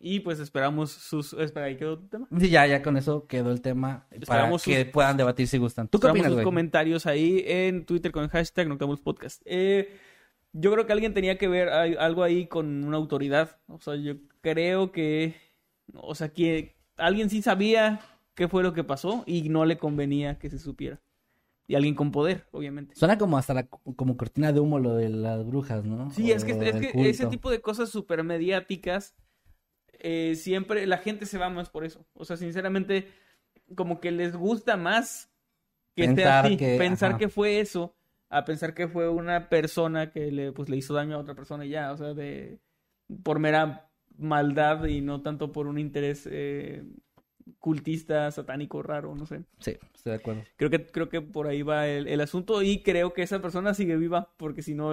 Y pues esperamos sus... Espera, ¿ahí quedó tu tema? Sí, ya, ya con eso quedó el tema para Esperamos que sus- puedan debatir si gustan. ¿Tú qué opinas, sus güey? comentarios ahí en Twitter con el hashtag Noctambulus Podcast. Eh, yo creo que alguien tenía que ver algo ahí con una autoridad. O sea, yo creo que... O sea, que alguien sí sabía qué fue lo que pasó y no le convenía que se supiera. Y alguien con poder, obviamente. Suena como hasta la, como cortina de humo lo de las brujas, ¿no? Sí, O es que, es que ese tipo de cosas súper mediáticas, eh, siempre la gente se va más por eso. O sea, sinceramente, como que les gusta más que Pensar así, que- pensar ajá. que fue eso, a pensar que fue una persona que le, pues, le hizo daño a otra persona y ya, o sea, de por mera maldad y no tanto por un interés eh, cultista, satánico, raro, no sé. Sí, estoy de acuerdo. Creo que, creo que por ahí va el, el asunto y creo que esa persona sigue viva porque si no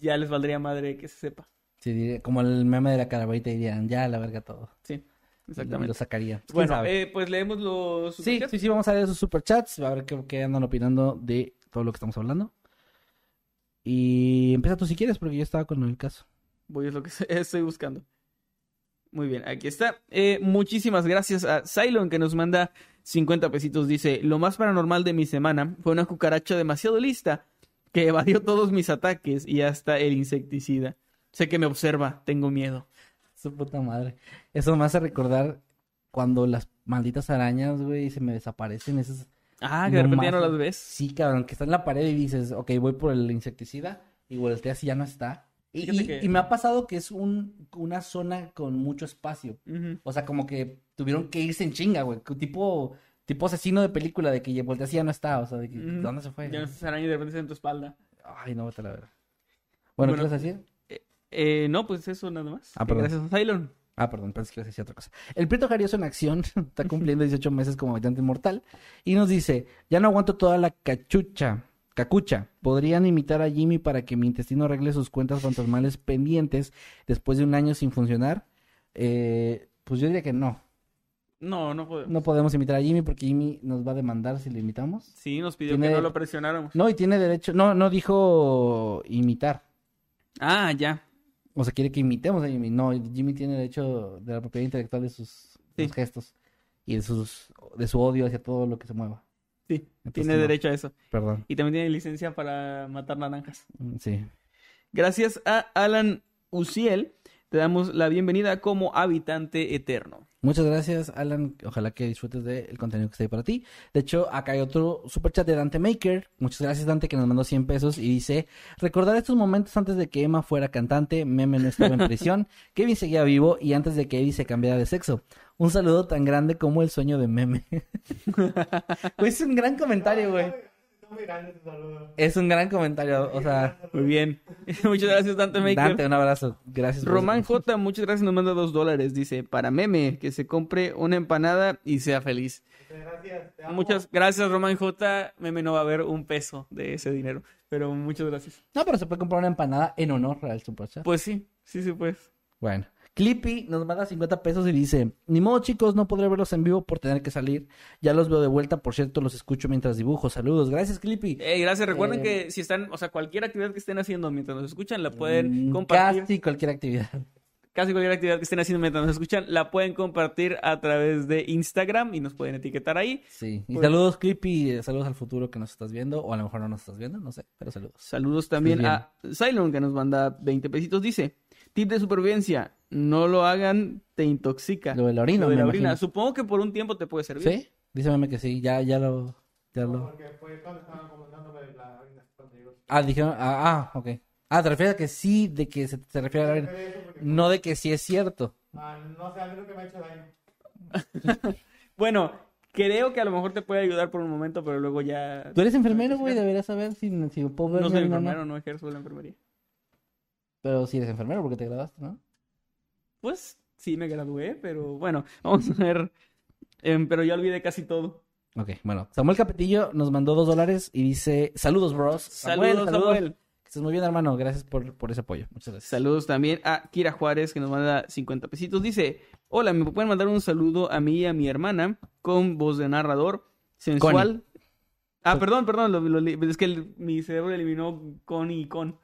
ya les valdría madre que se sepa. Sí, diría- como el meme de la calaverita dirían, ya la verga todo. Sí, Y exactamente. lo sacarían. ¿Quién Bueno, eh, pues leemos los sí, superchats. sí, sí, vamos a ver esos superchats, a ver qué, qué andan opinando de todo lo que estamos hablando. Y empieza tú si quieres, porque yo estaba con el caso. Voy a lo que [LAUGHS] estoy buscando. Muy bien, aquí está. Eh, muchísimas gracias a Cylon que nos manda 50 pesitos. Dice, lo más paranormal de mi semana fue una cucaracha demasiado lista que evadió todos mis ataques y hasta el insecticida. Sé que me observa, tengo miedo. Su puta madre. Eso me hace recordar cuando las malditas arañas, güey, se me desaparecen. Esas... Ah, que de repente ya no las ves. Sí, cabrón, que está en la pared y dices, ok, voy por el insecticida y volteas y ya no está. Y, Fíjate y- que- y me ha pasado que es un, una zona con mucho espacio. O sea, como que tuvieron que irse en chinga, güey. Tipo, tipo asesino de película de que volteas y ya no está. O sea, de que, Ujú. ¿dónde se fue? Ya no estás araña y de repente está en tu espalda. Ay, no, vete a la verga. Bueno, ¿qué Bueno. ibas a decir? Eh, no, pues eso nada más. Ah, perdón. Gracias a Cylon. Ah, perdón, pensé que ibas a decir otra cosa. El Prieto Jarioso en acción [LAUGHS] está cumpliendo 18 meses como habitante inmortal y nos dice, ya no aguanto toda la cachucha, cacucha. ¿Podrían imitar a Jimmy para que mi intestino arregle sus cuentas fantasmales pendientes después de un año sin funcionar? Eh, pues yo diría que no. No, no podemos. No podemos imitar a Jimmy porque Jimmy nos va a demandar si lo imitamos. Sí, nos pidió Tiene- que no lo presionáramos. No, y tiene derecho, no, no dijo imitar. Ah, ya. O sea, quiere que imitemos a Jimmy. No, Jimmy tiene derecho de la propiedad intelectual de sus, de Sí. sus gestos y de sus de su odio hacia todo lo que se mueva. Sí, Entonces, tiene no. derecho a eso. Perdón. Y también tiene licencia para matar naranjas. Mm, Sí. Gracias a Alan Uciel, te damos la bienvenida como habitante eterno. Muchas gracias, Alan. Ojalá que disfrutes del contenido que está ahí para ti. De hecho, acá hay otro superchat de Dante Maker. Muchas gracias, Dante, que nos mandó 100 pesos y dice: Recordar estos momentos antes de que Emma fuera cantante, Meme no estaba en prisión, [LAUGHS] Kevin seguía vivo y antes de que Eddie se cambiara de sexo. Un saludo tan grande como el sueño de Meme. [LAUGHS] Es un gran comentario, güey. Es un gran comentario. O sea, Muy bien. [LAUGHS] Muchas gracias, Dante Maker. Dante, un abrazo. Gracias. Román J, muchas gracias, nos manda dos dólares. Dice, para meme, que se compre una empanada y sea feliz. Muchas gracias, Román J. Meme no va a haber un peso de ese dinero. Pero muchas gracias. No, pero se puede comprar una empanada en honor al superchat. Pues sí, sí, sí, pues. Bueno. Clippy nos manda 50 pesos y dice, ni modo chicos, no podré verlos en vivo por tener que salir. Ya los veo de vuelta, por cierto, los escucho mientras dibujo. Saludos, gracias Clippy. Ey, gracias. Recuerden Eh, que si están, o sea, cualquier actividad que estén haciendo mientras nos escuchan, la pueden Mm, compartir. Casi cualquier actividad. casi cualquier actividad que estén haciendo mientras nos escuchan, la pueden compartir a través de Instagram y nos pueden etiquetar ahí. Sí. Y Pues- saludos, eh, Saludos al futuro que nos estás viendo. O a lo mejor no nos estás viendo, no sé. Pero saludos. Saludos también a Cylon que nos manda 20 pesitos. Dice, tip de supervivencia, no lo hagan, te intoxica. Lo de la orina, Lo de me la orina. imagino. Supongo que por un tiempo te puede servir. ¿Sí? Dice meme que sí. Ya, ya lo. Ya lo... Porque fue cuando estaban comentando de la orina. Ah, dijeron. Ah, ah, ok. Ah, te refieres a que sí, de que se, se refiere a la orina. No de que sí es cierto. Ah, no sé, a mí lo que me ha hecho daño. [LAUGHS] Bueno, creo que a lo mejor te puede ayudar por un momento, pero luego ya... Tú eres enfermero, güey. Deberías saber si, si puedo ver No soy enfermero, no ejerzo la enfermería. Pero si eres enfermero porque te graduaste, ¿no? Pues sí me gradué, pero bueno, [LAUGHS] vamos a ver. Em, pero ya olvidé casi todo. Ok, bueno. Samuel Capetillo nos mandó dos dólares y dice: Saludos, bros. Saludos, Samuel. Que estés muy bien, hermano. Gracias por, por ese apoyo. Muchas gracias. Saludos también a Kira Juárez, que nos manda 50 pesitos. Dice, hola, ¿me pueden mandar un saludo a mí y a mi hermana con voz de narrador sensual? Ah, perdón, perdón, lo- lo li- es que el- mi cerebro eliminó Connie y Con.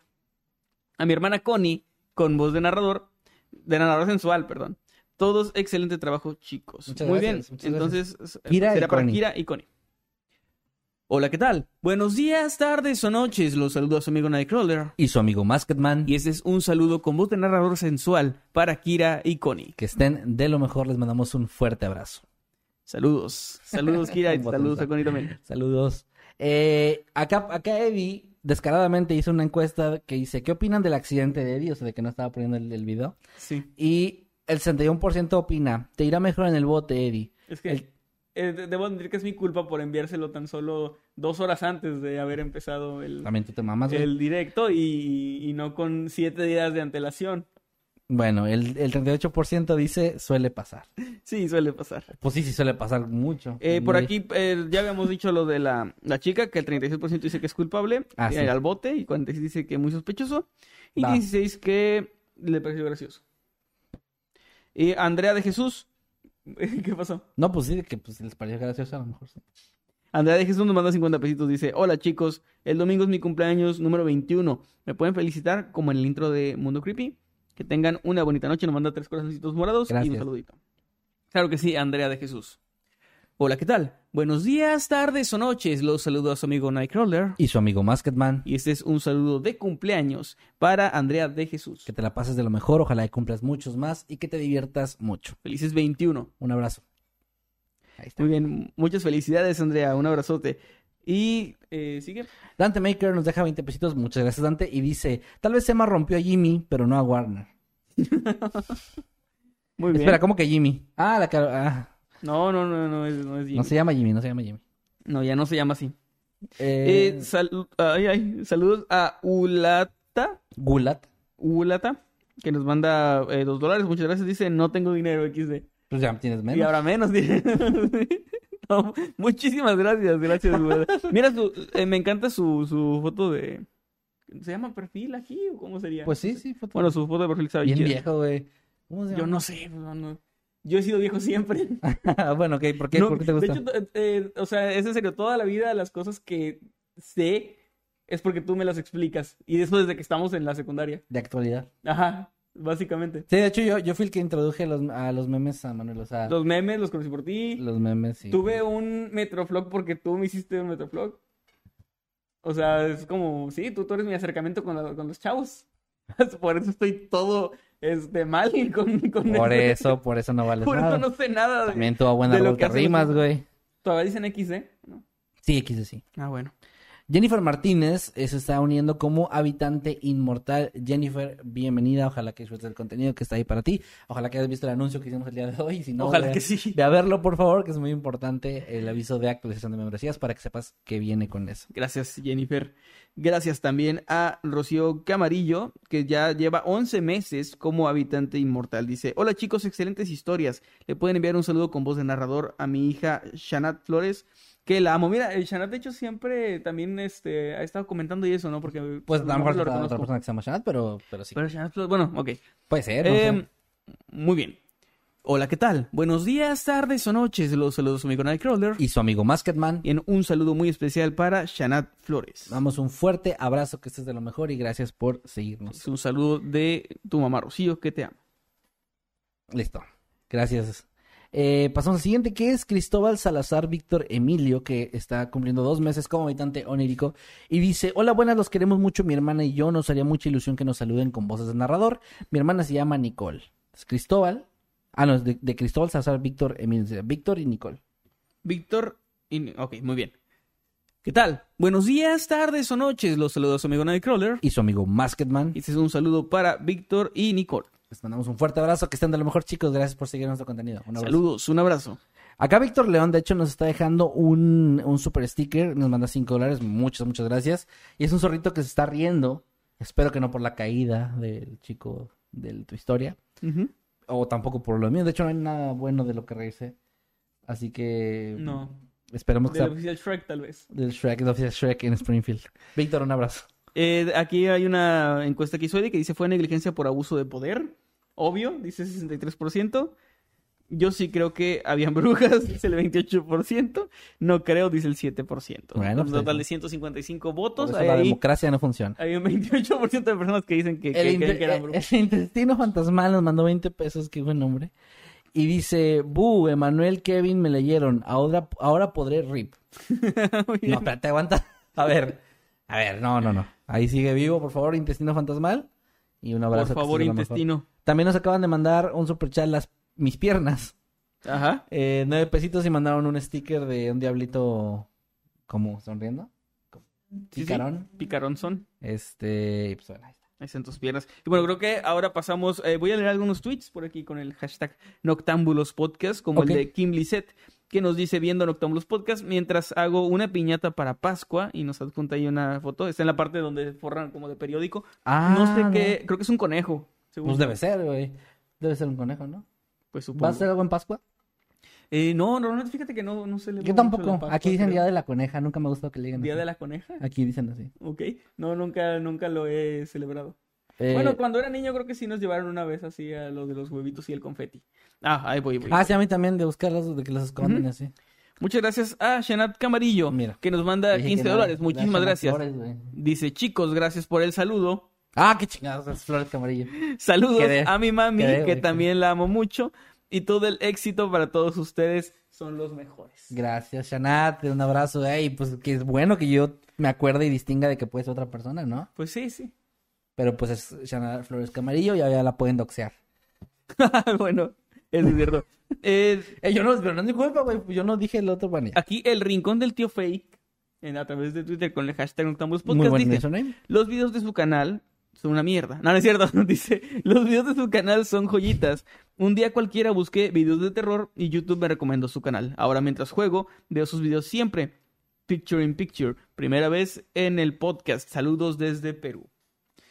A mi hermana Connie con voz de narrador, de narrador sensual, perdón. Todos excelente trabajo, chicos. Muchas Muy gracias, bien, entonces Kira será para Connie. Kira y Connie. Hola, ¿qué tal? Buenos días, tardes o noches. Los saludo a su amigo Nightcrawler. Y su amigo Masketman. Y este es un saludo con voz de narrador sensual para Kira y Connie. Que estén de lo mejor. Les mandamos un fuerte abrazo. Saludos. Saludos, Kira, y saludos a. Connie también. Saludos. Eh, acá, acá Eddie descaradamente hizo una encuesta que dice: ¿Qué opinan del accidente de Eddie? O sea, de que no estaba poniendo el, el video. Sí. Y el 61% opina: Te irá mejor en el bote, Eddie. Es que El- eh, de- debo admitir que es mi culpa por enviárselo tan solo dos horas antes de haber empezado el, También tú te mamas, güey. el directo y, y no con siete días de antelación. Bueno, el, el 38% dice: Suele pasar. Sí, suele pasar. Pues sí, sí suele pasar mucho. Eh, por aquí eh, ya habíamos dicho lo de la, la chica, que el 36% dice que es culpable, Ah, eh, sí. al bote, y 46 dice que muy sospechoso, y Va. 16 que le pareció gracioso. Y Andrea de Jesús, [LAUGHS] ¿qué pasó? No, pues sí, que pues, les pareció gracioso a lo mejor. sí. Andrea de Jesús nos manda 50 pesitos, dice, hola chicos, el domingo es mi cumpleaños número 21, ¿me pueden felicitar como en el intro de Mundo Creepy? Que tengan una bonita noche, nos manda tres corazoncitos morados y un saludito. Claro que sí, Andrea de Jesús. Hola, ¿qué tal? Buenos días, tardes o noches, los saludo a su amigo Nightcrawler. Y su amigo Masketman. Y este es un saludo de cumpleaños para Andrea de Jesús. Que te la pases de lo mejor. Ojalá que cumplas muchos más y que te diviertas mucho. Felices 21. Un abrazo. Ahí está. Muy bien, muchas felicidades, Andrea. Un abrazote. Y eh, sigue. Dante Maker nos deja 20 pesitos. Muchas gracias, Dante. Y dice: Tal vez Emma rompió a Jimmy, pero no a Warner. [LAUGHS] Muy bien. Espera, ¿cómo que Jimmy? Ah, la cara. ah, No, no, no, no es, no es Jimmy. no se llama Jimmy, no se llama Jimmy. No, ya no se llama así. Eh, Eh, sal- ay, ay, saludos a Ulata, Gulat. Ulata, que nos manda eh, dos dólares. Muchas gracias. Dice, no tengo dinero XD. Pues ya tienes menos. Y ahora menos dinero. [LAUGHS] No, [LAUGHS] muchísimas gracias, gracias. [LAUGHS] Mira, su, eh, me encanta su, su foto de... ¿Se llama perfil aquí o cómo sería? Pues sí, sí. foto- Bueno, su foto de perfil está bien viejo, güey. ¿Cómo se Yo llama? no sé, no, no. Yo he sido viejo siempre. [LAUGHS] bueno, ok, ¿por qué, No, ¿Por qué te gusta? De hecho, eh, eh, o sea, es en serio, toda la vida las cosas que sé es porque tú me las explicas. Y eso desde que estamos en la secundaria. De actualidad. Ajá, básicamente. Sí, de hecho, yo, yo fui el que introduje los, a los memes a Manuel. O sea, los, Los memes los conocí por ti. memes, sí. Tuve un Metroflog porque tú me hiciste un Metroflog. O sea, es como, sí, tú, tú eres mi acercamiento con, la- con los chavos. [LAUGHS] Por eso estoy todo este, mal [LAUGHS] con, con Por eso, por eso no vales [LAUGHS] Por nada. eso no sé nada. de- También tuvo buena de lo que rimas, los- güey. Todavía dicen XD, ¿no? Sí, quise sí. Ah, bueno. Jennifer Martínez se está uniendo como habitante inmortal. Jennifer, bienvenida. Ojalá que disfrutes el contenido que está ahí para ti. Ojalá que hayas visto el anuncio que hicimos el día de hoy. Si no, Ojalá ve- que sí. Ve a verlo, por favor, que es muy importante el aviso de actualización de membresías para que sepas que viene con eso. Gracias, Jennifer. Gracias también a Rocío Camarillo, que ya lleva 11 meses como habitante inmortal. Dice, hola chicos, excelentes historias. Le pueden enviar un saludo con voz de narrador a mi hija Shanat Flores, que la amo. Mira, el Shanat de hecho siempre también este, ha estado comentando y eso, ¿no? Porque Pues a lo mejor lo otra, persona que se llama Shanat, pero, pero sí. Pero Shanat Flores, bueno, ok. Puede ser, no Eh, sé. Muy bien. Hola, ¿qué tal? Buenos días, tardes o noches. Los saludos a mi canal Crawler. Y su amigo Masketman. Y en un saludo muy especial para Shanat Flores. Damos un fuerte abrazo, que estés de lo mejor y gracias por seguirnos. Es un saludo de tu mamá Rocío, que te ama. Listo. Gracias. Eh, pasamos al siguiente, que es Cristóbal Salazar Víctor Emilio, que está cumpliendo dos meses como habitante onírico. Y dice: Hola, buenas, los queremos mucho. Mi hermana y yo nos haría mucha ilusión que nos saluden con voces de narrador. Mi hermana se llama Nicole. Es Cristóbal. Ah, no, es de, de Cristóbal Salazar Víctor Emilio. Víctor y Nicole. Víctor. y- Ok, muy bien. ¿Qué tal? Buenos días, tardes o noches. Los saludos a su amigo Nightcrawler. Y su amigo Masketman. Y este es un saludo para Víctor y Nicole. Les mandamos un fuerte abrazo. Que estén de lo mejor, chicos. Gracias por seguir nuestro contenido. Un abrazo. Saludos, un abrazo. Acá Víctor León, de hecho, nos está dejando un, un super sticker. Nos manda 5 dólares. Muchas, muchas gracias. Y es un zorrito que se está riendo. Espero que no por la caída del chico de tu historia. O tampoco por lo mío. De hecho, no hay nada bueno de lo que reírse. Así que. No. Esperemos que Del sea oficial Shrek, tal vez. del Shrek, del oficial Shrek en Springfield. Víctor, un abrazo. Eh, aquí hay una encuesta que hizo Eddie que dice fue negligencia por abuso de poder. Obvio, dice 63%. Yo sí creo que habían [LAUGHS] brujas, dice el 28%. No creo, dice el 7%. Bueno, un pues, total de 155 Por votos. eso Hay, la ahí- democracia no funciona. hay un 28% de personas que dicen que, que que eran el- brujas. [LAUGHS] el intestino fantasmal nos mandó 20 pesos, qué buen nombre. Y dice, Bu, Emanuel, Kevin me leyeron, ahora, ahora podré rip. [LAUGHS] No, espérate, aguanta. A ver, a ver, no, no, no. Ahí sigue vivo, por favor, intestino fantasmal. Y un abrazo. por favor, intestino. También nos acaban de mandar un superchat las mis piernas. Ajá. Eh, nueve pesitos y mandaron un sticker de un diablito como sonriendo. Sí, sí. Picarón. Picarón son. Este, pues bueno, ahí está. Ahí están tus piernas. Y bueno, creo que ahora pasamos. eh, voy a leer algunos tweets por aquí con el hashtag Noctámbulos Podcast, como el de Kim Lisset, que nos dice viendo Noctámbulos Podcast mientras hago una piñata para Pascua y nos adjunta ahí una foto. Está en la parte donde forran como de periódico. Ah, no sé qué, creo que es un conejo. según Pues debe ser, güey. Debe ser un conejo, ¿no? Pues ¿Vas a supongo. hacer algo en Pascua? Eh, no, no, fíjate que no, no se le Yo tampoco. Aquí dicen Día de la Coneja. Nunca me ha gustado que le digan Día así. de la coneja. Aquí dicen así. Ok. No, nunca, nunca lo he celebrado. Eh, Bueno, cuando era niño creo que sí nos llevaron una vez así a lo de los huevitos y el confeti. Ah, ahí voy, voy. Ah, sí, a mí también de buscarlos, de que los esconden así. Muchas gracias a Shanat Camarillo, Mira. que nos manda Dije 15 que no, dólares. Muchísimas gracias. flores. Dice, chicos, gracias por el saludo. Ah, qué chingados, flores camarillo. Saludos Quedé. a mi mami, Quedé, que también la amo mucho. Y todo el éxito para todos ustedes. Son los mejores. Gracias, Shanat. Un abrazo. Ey, pues que es bueno que yo me acuerde y distinga de que puede ser otra persona, ¿no? Pues sí, sí. Pero pues es Shanat Flores Camarillo y ya la pueden doxear. [LAUGHS] bueno, es cierto. Eh, Eh, yo no, pero no es mi culpa, güey. Yo no dije el otro, ya. aquí el rincón del tío Fake, en, a través de Twitter con el hashtag Noctambulus Muy Podcast, buen dice, username. Los videos de su canal son una mierda. No, no es cierto. [LAUGHS] Dice, los videos de su canal son joyitas. Un día cualquiera busqué videos de terror y YouTube me recomendó su canal. Ahora mientras juego, veo sus videos siempre. Picture in Picture. Primera vez en el podcast. Saludos desde Perú.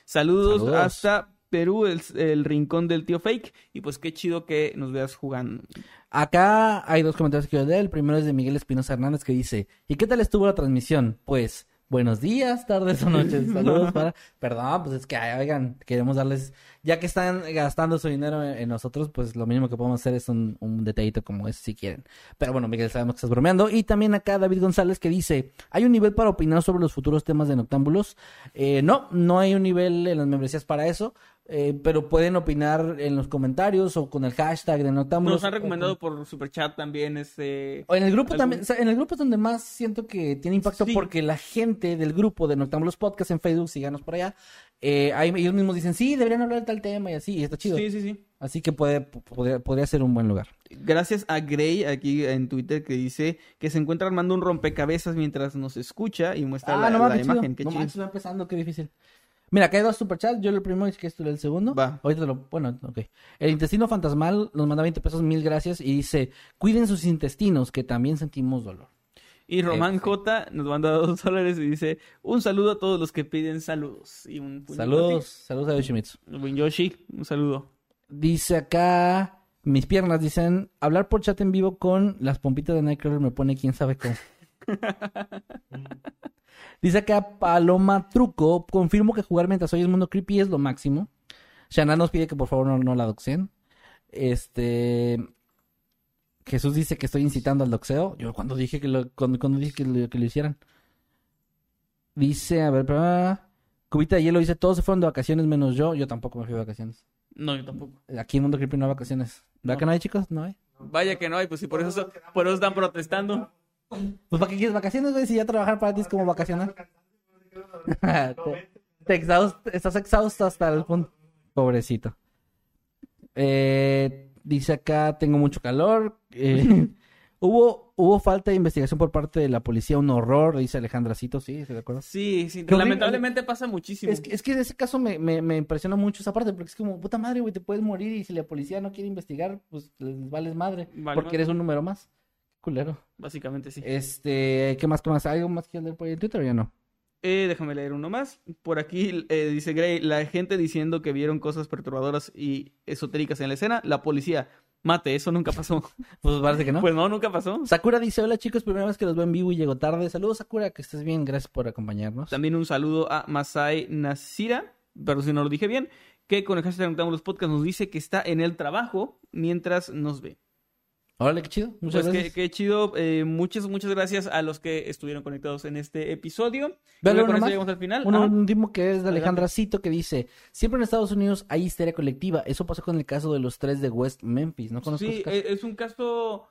Saludos, Saludos. hasta Perú, el, el rincón del tío Fake. Y pues qué chido que nos veas jugando. Acá hay dos comentarios que yo leer. El primero es de Miguel Espinosa Hernández que dice, ¿y qué tal estuvo la transmisión? Pues, buenos días, tardes o noches. [LAUGHS] Saludos para... Perdón, pues es que, oigan, queremos darles... Ya que están gastando su dinero en, en nosotros, pues lo mínimo que podemos hacer es un, un detallito como ese si quieren. Pero bueno, Miguel, sabemos que estás bromeando. Y también acá David González que dice, ¿hay un nivel para opinar sobre los futuros temas de Noctámbulos? Eh, no, no hay un nivel en las membresías para eso. eh, pero pueden opinar en los comentarios o con el hashtag de Noctámbulos. Nos han o con- recomendado por superchat también este... o en el grupo ¿Algún- también, o sea, en el grupo es donde más siento que tiene impacto Sí. porque la gente del grupo de Noctámbulos Podcast en Facebook, síganos por allá, eh, ahí ellos mismos dicen, sí, deberían hablar de tal tema y así, y está chido. Sí, sí, sí. Así que puede, podría, podría ser un buen lugar. Gracias a Gray aquí en Twitter que dice que se encuentra armando un rompecabezas mientras nos escucha y muestra la, Ah, no la qué chido. imagen. Qué no chido. va empezando, qué difícil. Mira, acá hay dos superchats, yo el primero y que esto el segundo. Va. Ahorita te lo, bueno, ok. El intestino fantasmal nos manda 20 pesos, mil gracias, y dice, cuiden sus intestinos, que también sentimos dolor. Y Román Eh. J nos manda dos [LAUGHS] dólares y dice un saludo a todos los que piden saludos. Y un Saludos, saludos a Yoshimitsu. Buen Yoshi, un saludo. Dice acá, mis piernas dicen, hablar por chat en vivo con las pompitas de Nightcrawler me pone quién sabe cómo. [LAUGHS] Dice acá Paloma Truco, confirmo que jugar mientras oyes Mundo Creepy es lo máximo. Shana nos pide que por favor no, no la doxeen. Este... Jesús dice que estoy incitando al doxeo. Yo cuando dije que lo, cuando, cuando dije que lo, que lo hicieran. Dice, a ver, pa- Cubita de Hielo dice, todos se fueron de vacaciones menos yo. Yo tampoco me fui de vacaciones. No, yo tampoco. Aquí en Mundo Creepy no hay vacaciones. ¿Verdad que no hay, chicos? No hay. Vaya que no hay, pues sí, por eso, por eso están protestando. Pues ¿para qué quieres vacaciones, güey? Si ya trabajar para ti es como vacacionar. [LAUGHS] te, te exhaust- estás exhausto hasta el punto. Pobrecito. Eh, dice acá, tengo mucho calor. Eh, [LAUGHS] [LAUGHS] hubo, hubo falta de investigación por parte de la policía, un horror, dice Alejandra Cito, sí, ¿se de acuerdo? Sí, sí, lamentablemente pasa muchísimo. Es que, es que en ese caso me, me, me impresiona mucho esa parte, porque es como, puta madre, güey, te puedes morir y si la policía no quiere investigar, pues les vales madre, Vale porque eres un número más. Culero. Básicamente sí. Este, ¿qué más, qué más? ¿Algo más que leer por ahí en Twitter o ya no? Eh, déjame leer uno más. Por aquí eh, dice Gray, la gente diciendo que vieron cosas perturbadoras y esotéricas en la escena. La policía, mate, eso nunca pasó. [LAUGHS] Pues parece que no. Pues no, nunca pasó. Sakura dice, hola chicos, primera vez que los veo en vivo y llego tarde. Saludos Sakura, que estés bien, gracias por acompañarnos. También un saludo a Masai Nasira, pero si no lo dije bien, que con el hashtag Noctámbulos Podcast nos dice que está en el trabajo mientras nos ve. Órale, qué chido, muchas Pues gracias. qué chido. eh, muchas, muchas gracias a los que estuvieron conectados en este episodio. Que con eso llegamos al final. Un último que es de Alejandra Cito que dice, siempre en Estados Unidos hay histeria colectiva. Eso pasó con el caso de los tres de West Memphis. ¿No conozco Sí, caso? e- es un caso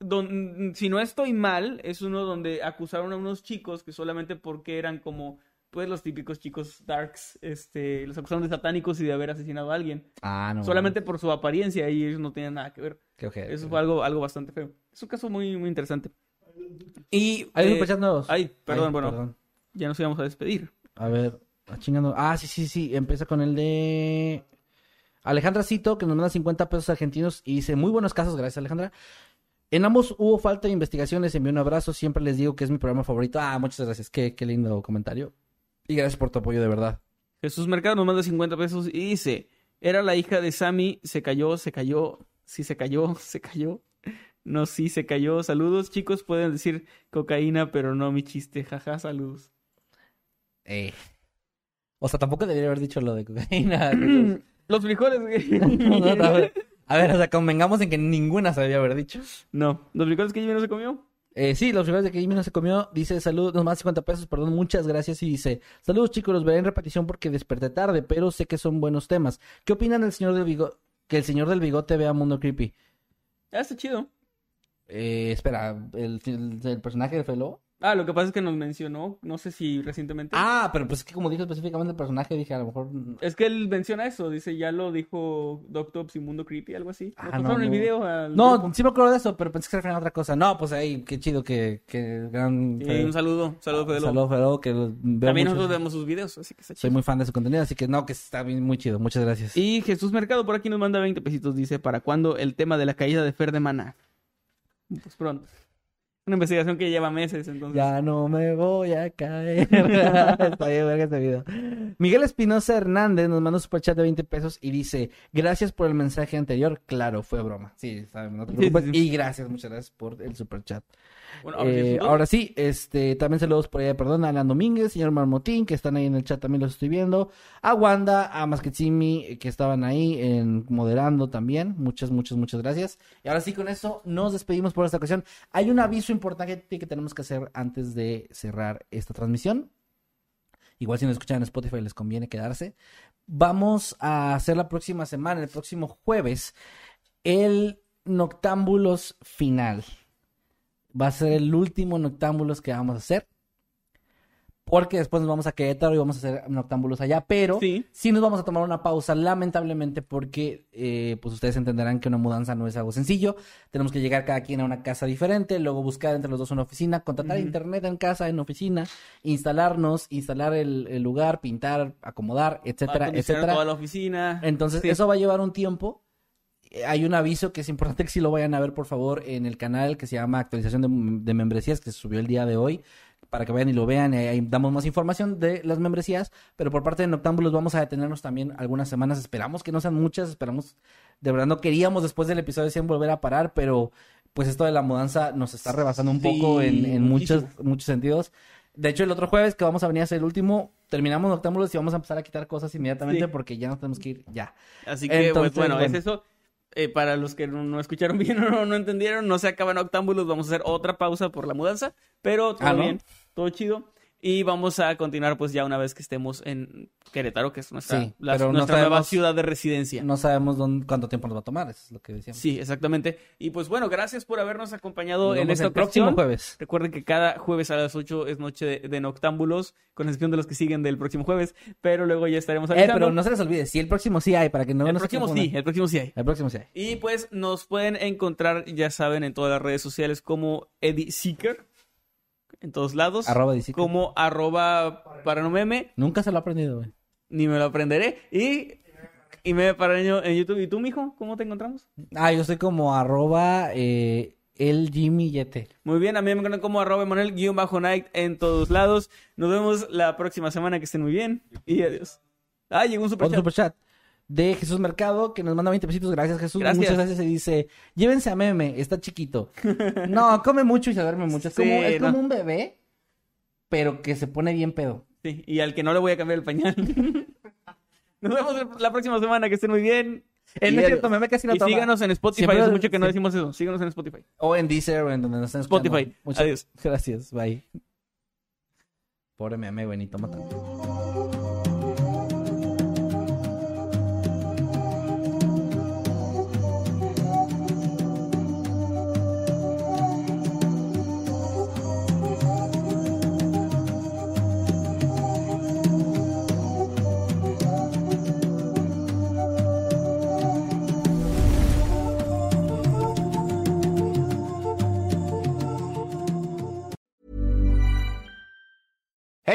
don- si no estoy mal, es uno donde acusaron a unos chicos que solamente porque eran como pues los típicos chicos darks, este, los acusaron de satánicos y de haber asesinado a alguien, Ah, no. solamente por su apariencia y ellos no tenían nada que ver. Qué ojete. Eso fue algo, algo bastante feo. Es un caso muy, muy interesante. Y Hay eh, superchats nuevos. ay, perdón, Ay, bueno, perdón. ya nos íbamos a despedir. A ver, ah, chingando. Ah, sí, sí, sí. Empieza con el de Alejandra Cito, que nos manda 50 pesos argentinos y dice, muy buenos casos, gracias Alejandra. En ambos hubo falta de investigación, les envío un abrazo, siempre les digo que es mi programa favorito. Ah, muchas gracias, qué, qué lindo comentario. Y gracias por tu apoyo, de verdad. Jesús Mercado nos manda 50 pesos y dice, era la hija de Sammy, se cayó, se cayó, sí se cayó, [LAUGHS] se cayó. No, sí se cayó. Saludos, chicos, pueden decir cocaína, pero no mi chiste. Jaja, saludos. Eh. O sea, tampoco debería haber dicho lo de cocaína. [CLEARS THROAT] Los frijoles, güey. [LAUGHS] No, no, a, [LAUGHS] ver, a ver, o sea, convengamos en que ninguna se debía haber dicho. No, los frijoles que Jimmy no se comió. Eh, sí, los frijoles de que Jimmy no se comió. Dice, saludos, nos más 50 pesos, perdón, muchas gracias. Y dice, saludos chicos, los veré en repetición porque desperté tarde, pero sé que son buenos temas. ¿Qué opinan del señor del bigote? Que el señor del bigote vea Mundo Creepy. Ah, está chido. Eh, espera, ¿el, el, el personaje de Felo? Ah, lo que pasa es que nos mencionó, no sé si recientemente. Ah, pero pues es que como dijo específicamente el personaje, dije, a lo mejor... Es que él menciona eso, dice, ya lo dijo Doctops y Mundo Creepy, algo así. Ah, pasaron no, el no. video al No, grupo. sí me acuerdo de eso, pero pensé que se refería a otra cosa. No, pues ahí, qué chido que, que gran... Y un saludo, saludo, Fede Lobo. Saludos, Felo, que También nosotros vemos sus videos, así que está Soy chido. muy fan de su contenido, así que no, que está bien, muy chido. Muchas gracias. Y Jesús Mercado por aquí nos manda 20 pesitos, dice, ¿para cuándo el tema de la caída de Fer de Mana? Pues pronto. Una investigación que lleva meses, entonces. Ya no me voy a caer. [LAUGHS] Está bien, verga este video. Miguel Espinosa Hernández nos manda un superchat de 20 pesos y dice: Gracias por el mensaje anterior. Claro, fue broma. Sí, saben, no te Sí, preocupes. sí, sí. Y gracias, muchas gracias por el superchat. Bueno, ahora sí, Eh, ahora sí, este, también saludos por allá, perdón, a Alan Domínguez, señor Marmotín, que están ahí en el chat, también los estoy viendo. A Wanda, a Masquetsimi, que estaban ahí en, moderando también. Muchas, muchas, muchas gracias. Y ahora sí, con eso nos despedimos por esta ocasión. Hay un aviso importante que tenemos que hacer antes de cerrar esta transmisión. Igual si nos escuchan en Spotify les conviene quedarse. Vamos a hacer la próxima semana, el próximo jueves, el Noctámbulos final. Va a ser el último Noctámbulos que vamos a hacer. Porque después nos vamos a Querétaro y vamos a hacer Noctámbulos allá. Pero Sí. sí nos vamos a tomar una pausa, lamentablemente, porque eh, pues ustedes entenderán que una mudanza no es algo sencillo. Tenemos que llegar cada quien a una casa diferente, luego buscar entre los dos una oficina, contratar internet en casa, en oficina, instalarnos, instalar el, el lugar, pintar, acomodar, etcétera, etcétera. toda la oficina. Entonces, Sí. eso va a llevar un tiempo. Hay un aviso que es importante que si lo vayan a ver, por favor, en el canal que se llama Actualización de, de Membresías, que se subió el día de hoy, para que vayan y lo vean. ahí damos más información de las membresías, pero por parte de Noctámbulos vamos a detenernos también algunas semanas. Esperamos que no sean muchas, esperamos, de verdad no queríamos después del episodio 100 volver a parar, pero pues esto de la mudanza nos está rebasando un Sí, poco en, en muchos, muchos sentidos. De hecho, el otro jueves que vamos a venir a hacer el último, terminamos Noctámbulos y vamos a empezar a quitar cosas inmediatamente Sí. porque ya nos tenemos que ir ya. Así que, Entonces, pues bueno, bueno. es eso. Eh, para los que no, no escucharon [LAUGHS] bien o no, no entendieron, no se acaban octámbulos, vamos a hacer otra pausa por la mudanza, pero todo Ah, ¿no? bien, todo chido. Y vamos a continuar pues ya una vez que estemos en Querétaro, que es nuestra, Sí, la- pero no nuestra nueva ciudad de residencia. No sabemos dónde- cuánto tiempo nos va a tomar, eso es lo que decíamos. Sí, exactamente. Y pues bueno, gracias por habernos acompañado Nos en esta el próximo jueves. Recuerden que cada jueves a las 8 es noche de, de noctámbulos, con excepción de los que siguen del próximo jueves, pero luego ya estaremos Eh, avisando. pero no se les olvide, sí, el próximo sí hay, para que no el próximo sí, el próximo sí hay. El próximo sí hay. Y pues nos pueden encontrar, ya saben, en todas las redes sociales como Eddie Seeker, en todos lados. Arroba Seeker. Como arroba paranomeme, Nunca se lo ha aprendido, güey. ni me lo aprenderé. Y, y me paraño en YouTube. ¿Y tú, mijo? ¿Cómo te encontramos? Ah, yo soy como arroba eh, el Jimmy Yete. Muy bien, a mí me encuentran como arroba Emanuel-Night en todos lados. Nos vemos la próxima semana, que estén muy bien. Y adiós. Ah, llegó un super superchat de Jesús Mercado que nos manda 20 pesitos. Gracias, Jesús. Gracias. Muchas gracias. Y dice: Llévense a meme, está chiquito. no, come mucho y se duerme mucho. Es como, Sí, es no. como un bebé, pero que se pone bien pedo. Sí, y al que no le voy a cambiar el pañal. [LAUGHS] Nos vemos la próxima semana, que estén muy bien. No Y cierto, meme casi no Y síganos en Spotify, Siempre- hace mucho que no sí. decimos eso. Síganos en Spotify. O en Deezer o en donde nos estén escuchando. Spotify. Muchas Adiós. [LAUGHS] gracias. Bye. Pobre meme, güey, ni toma tanto.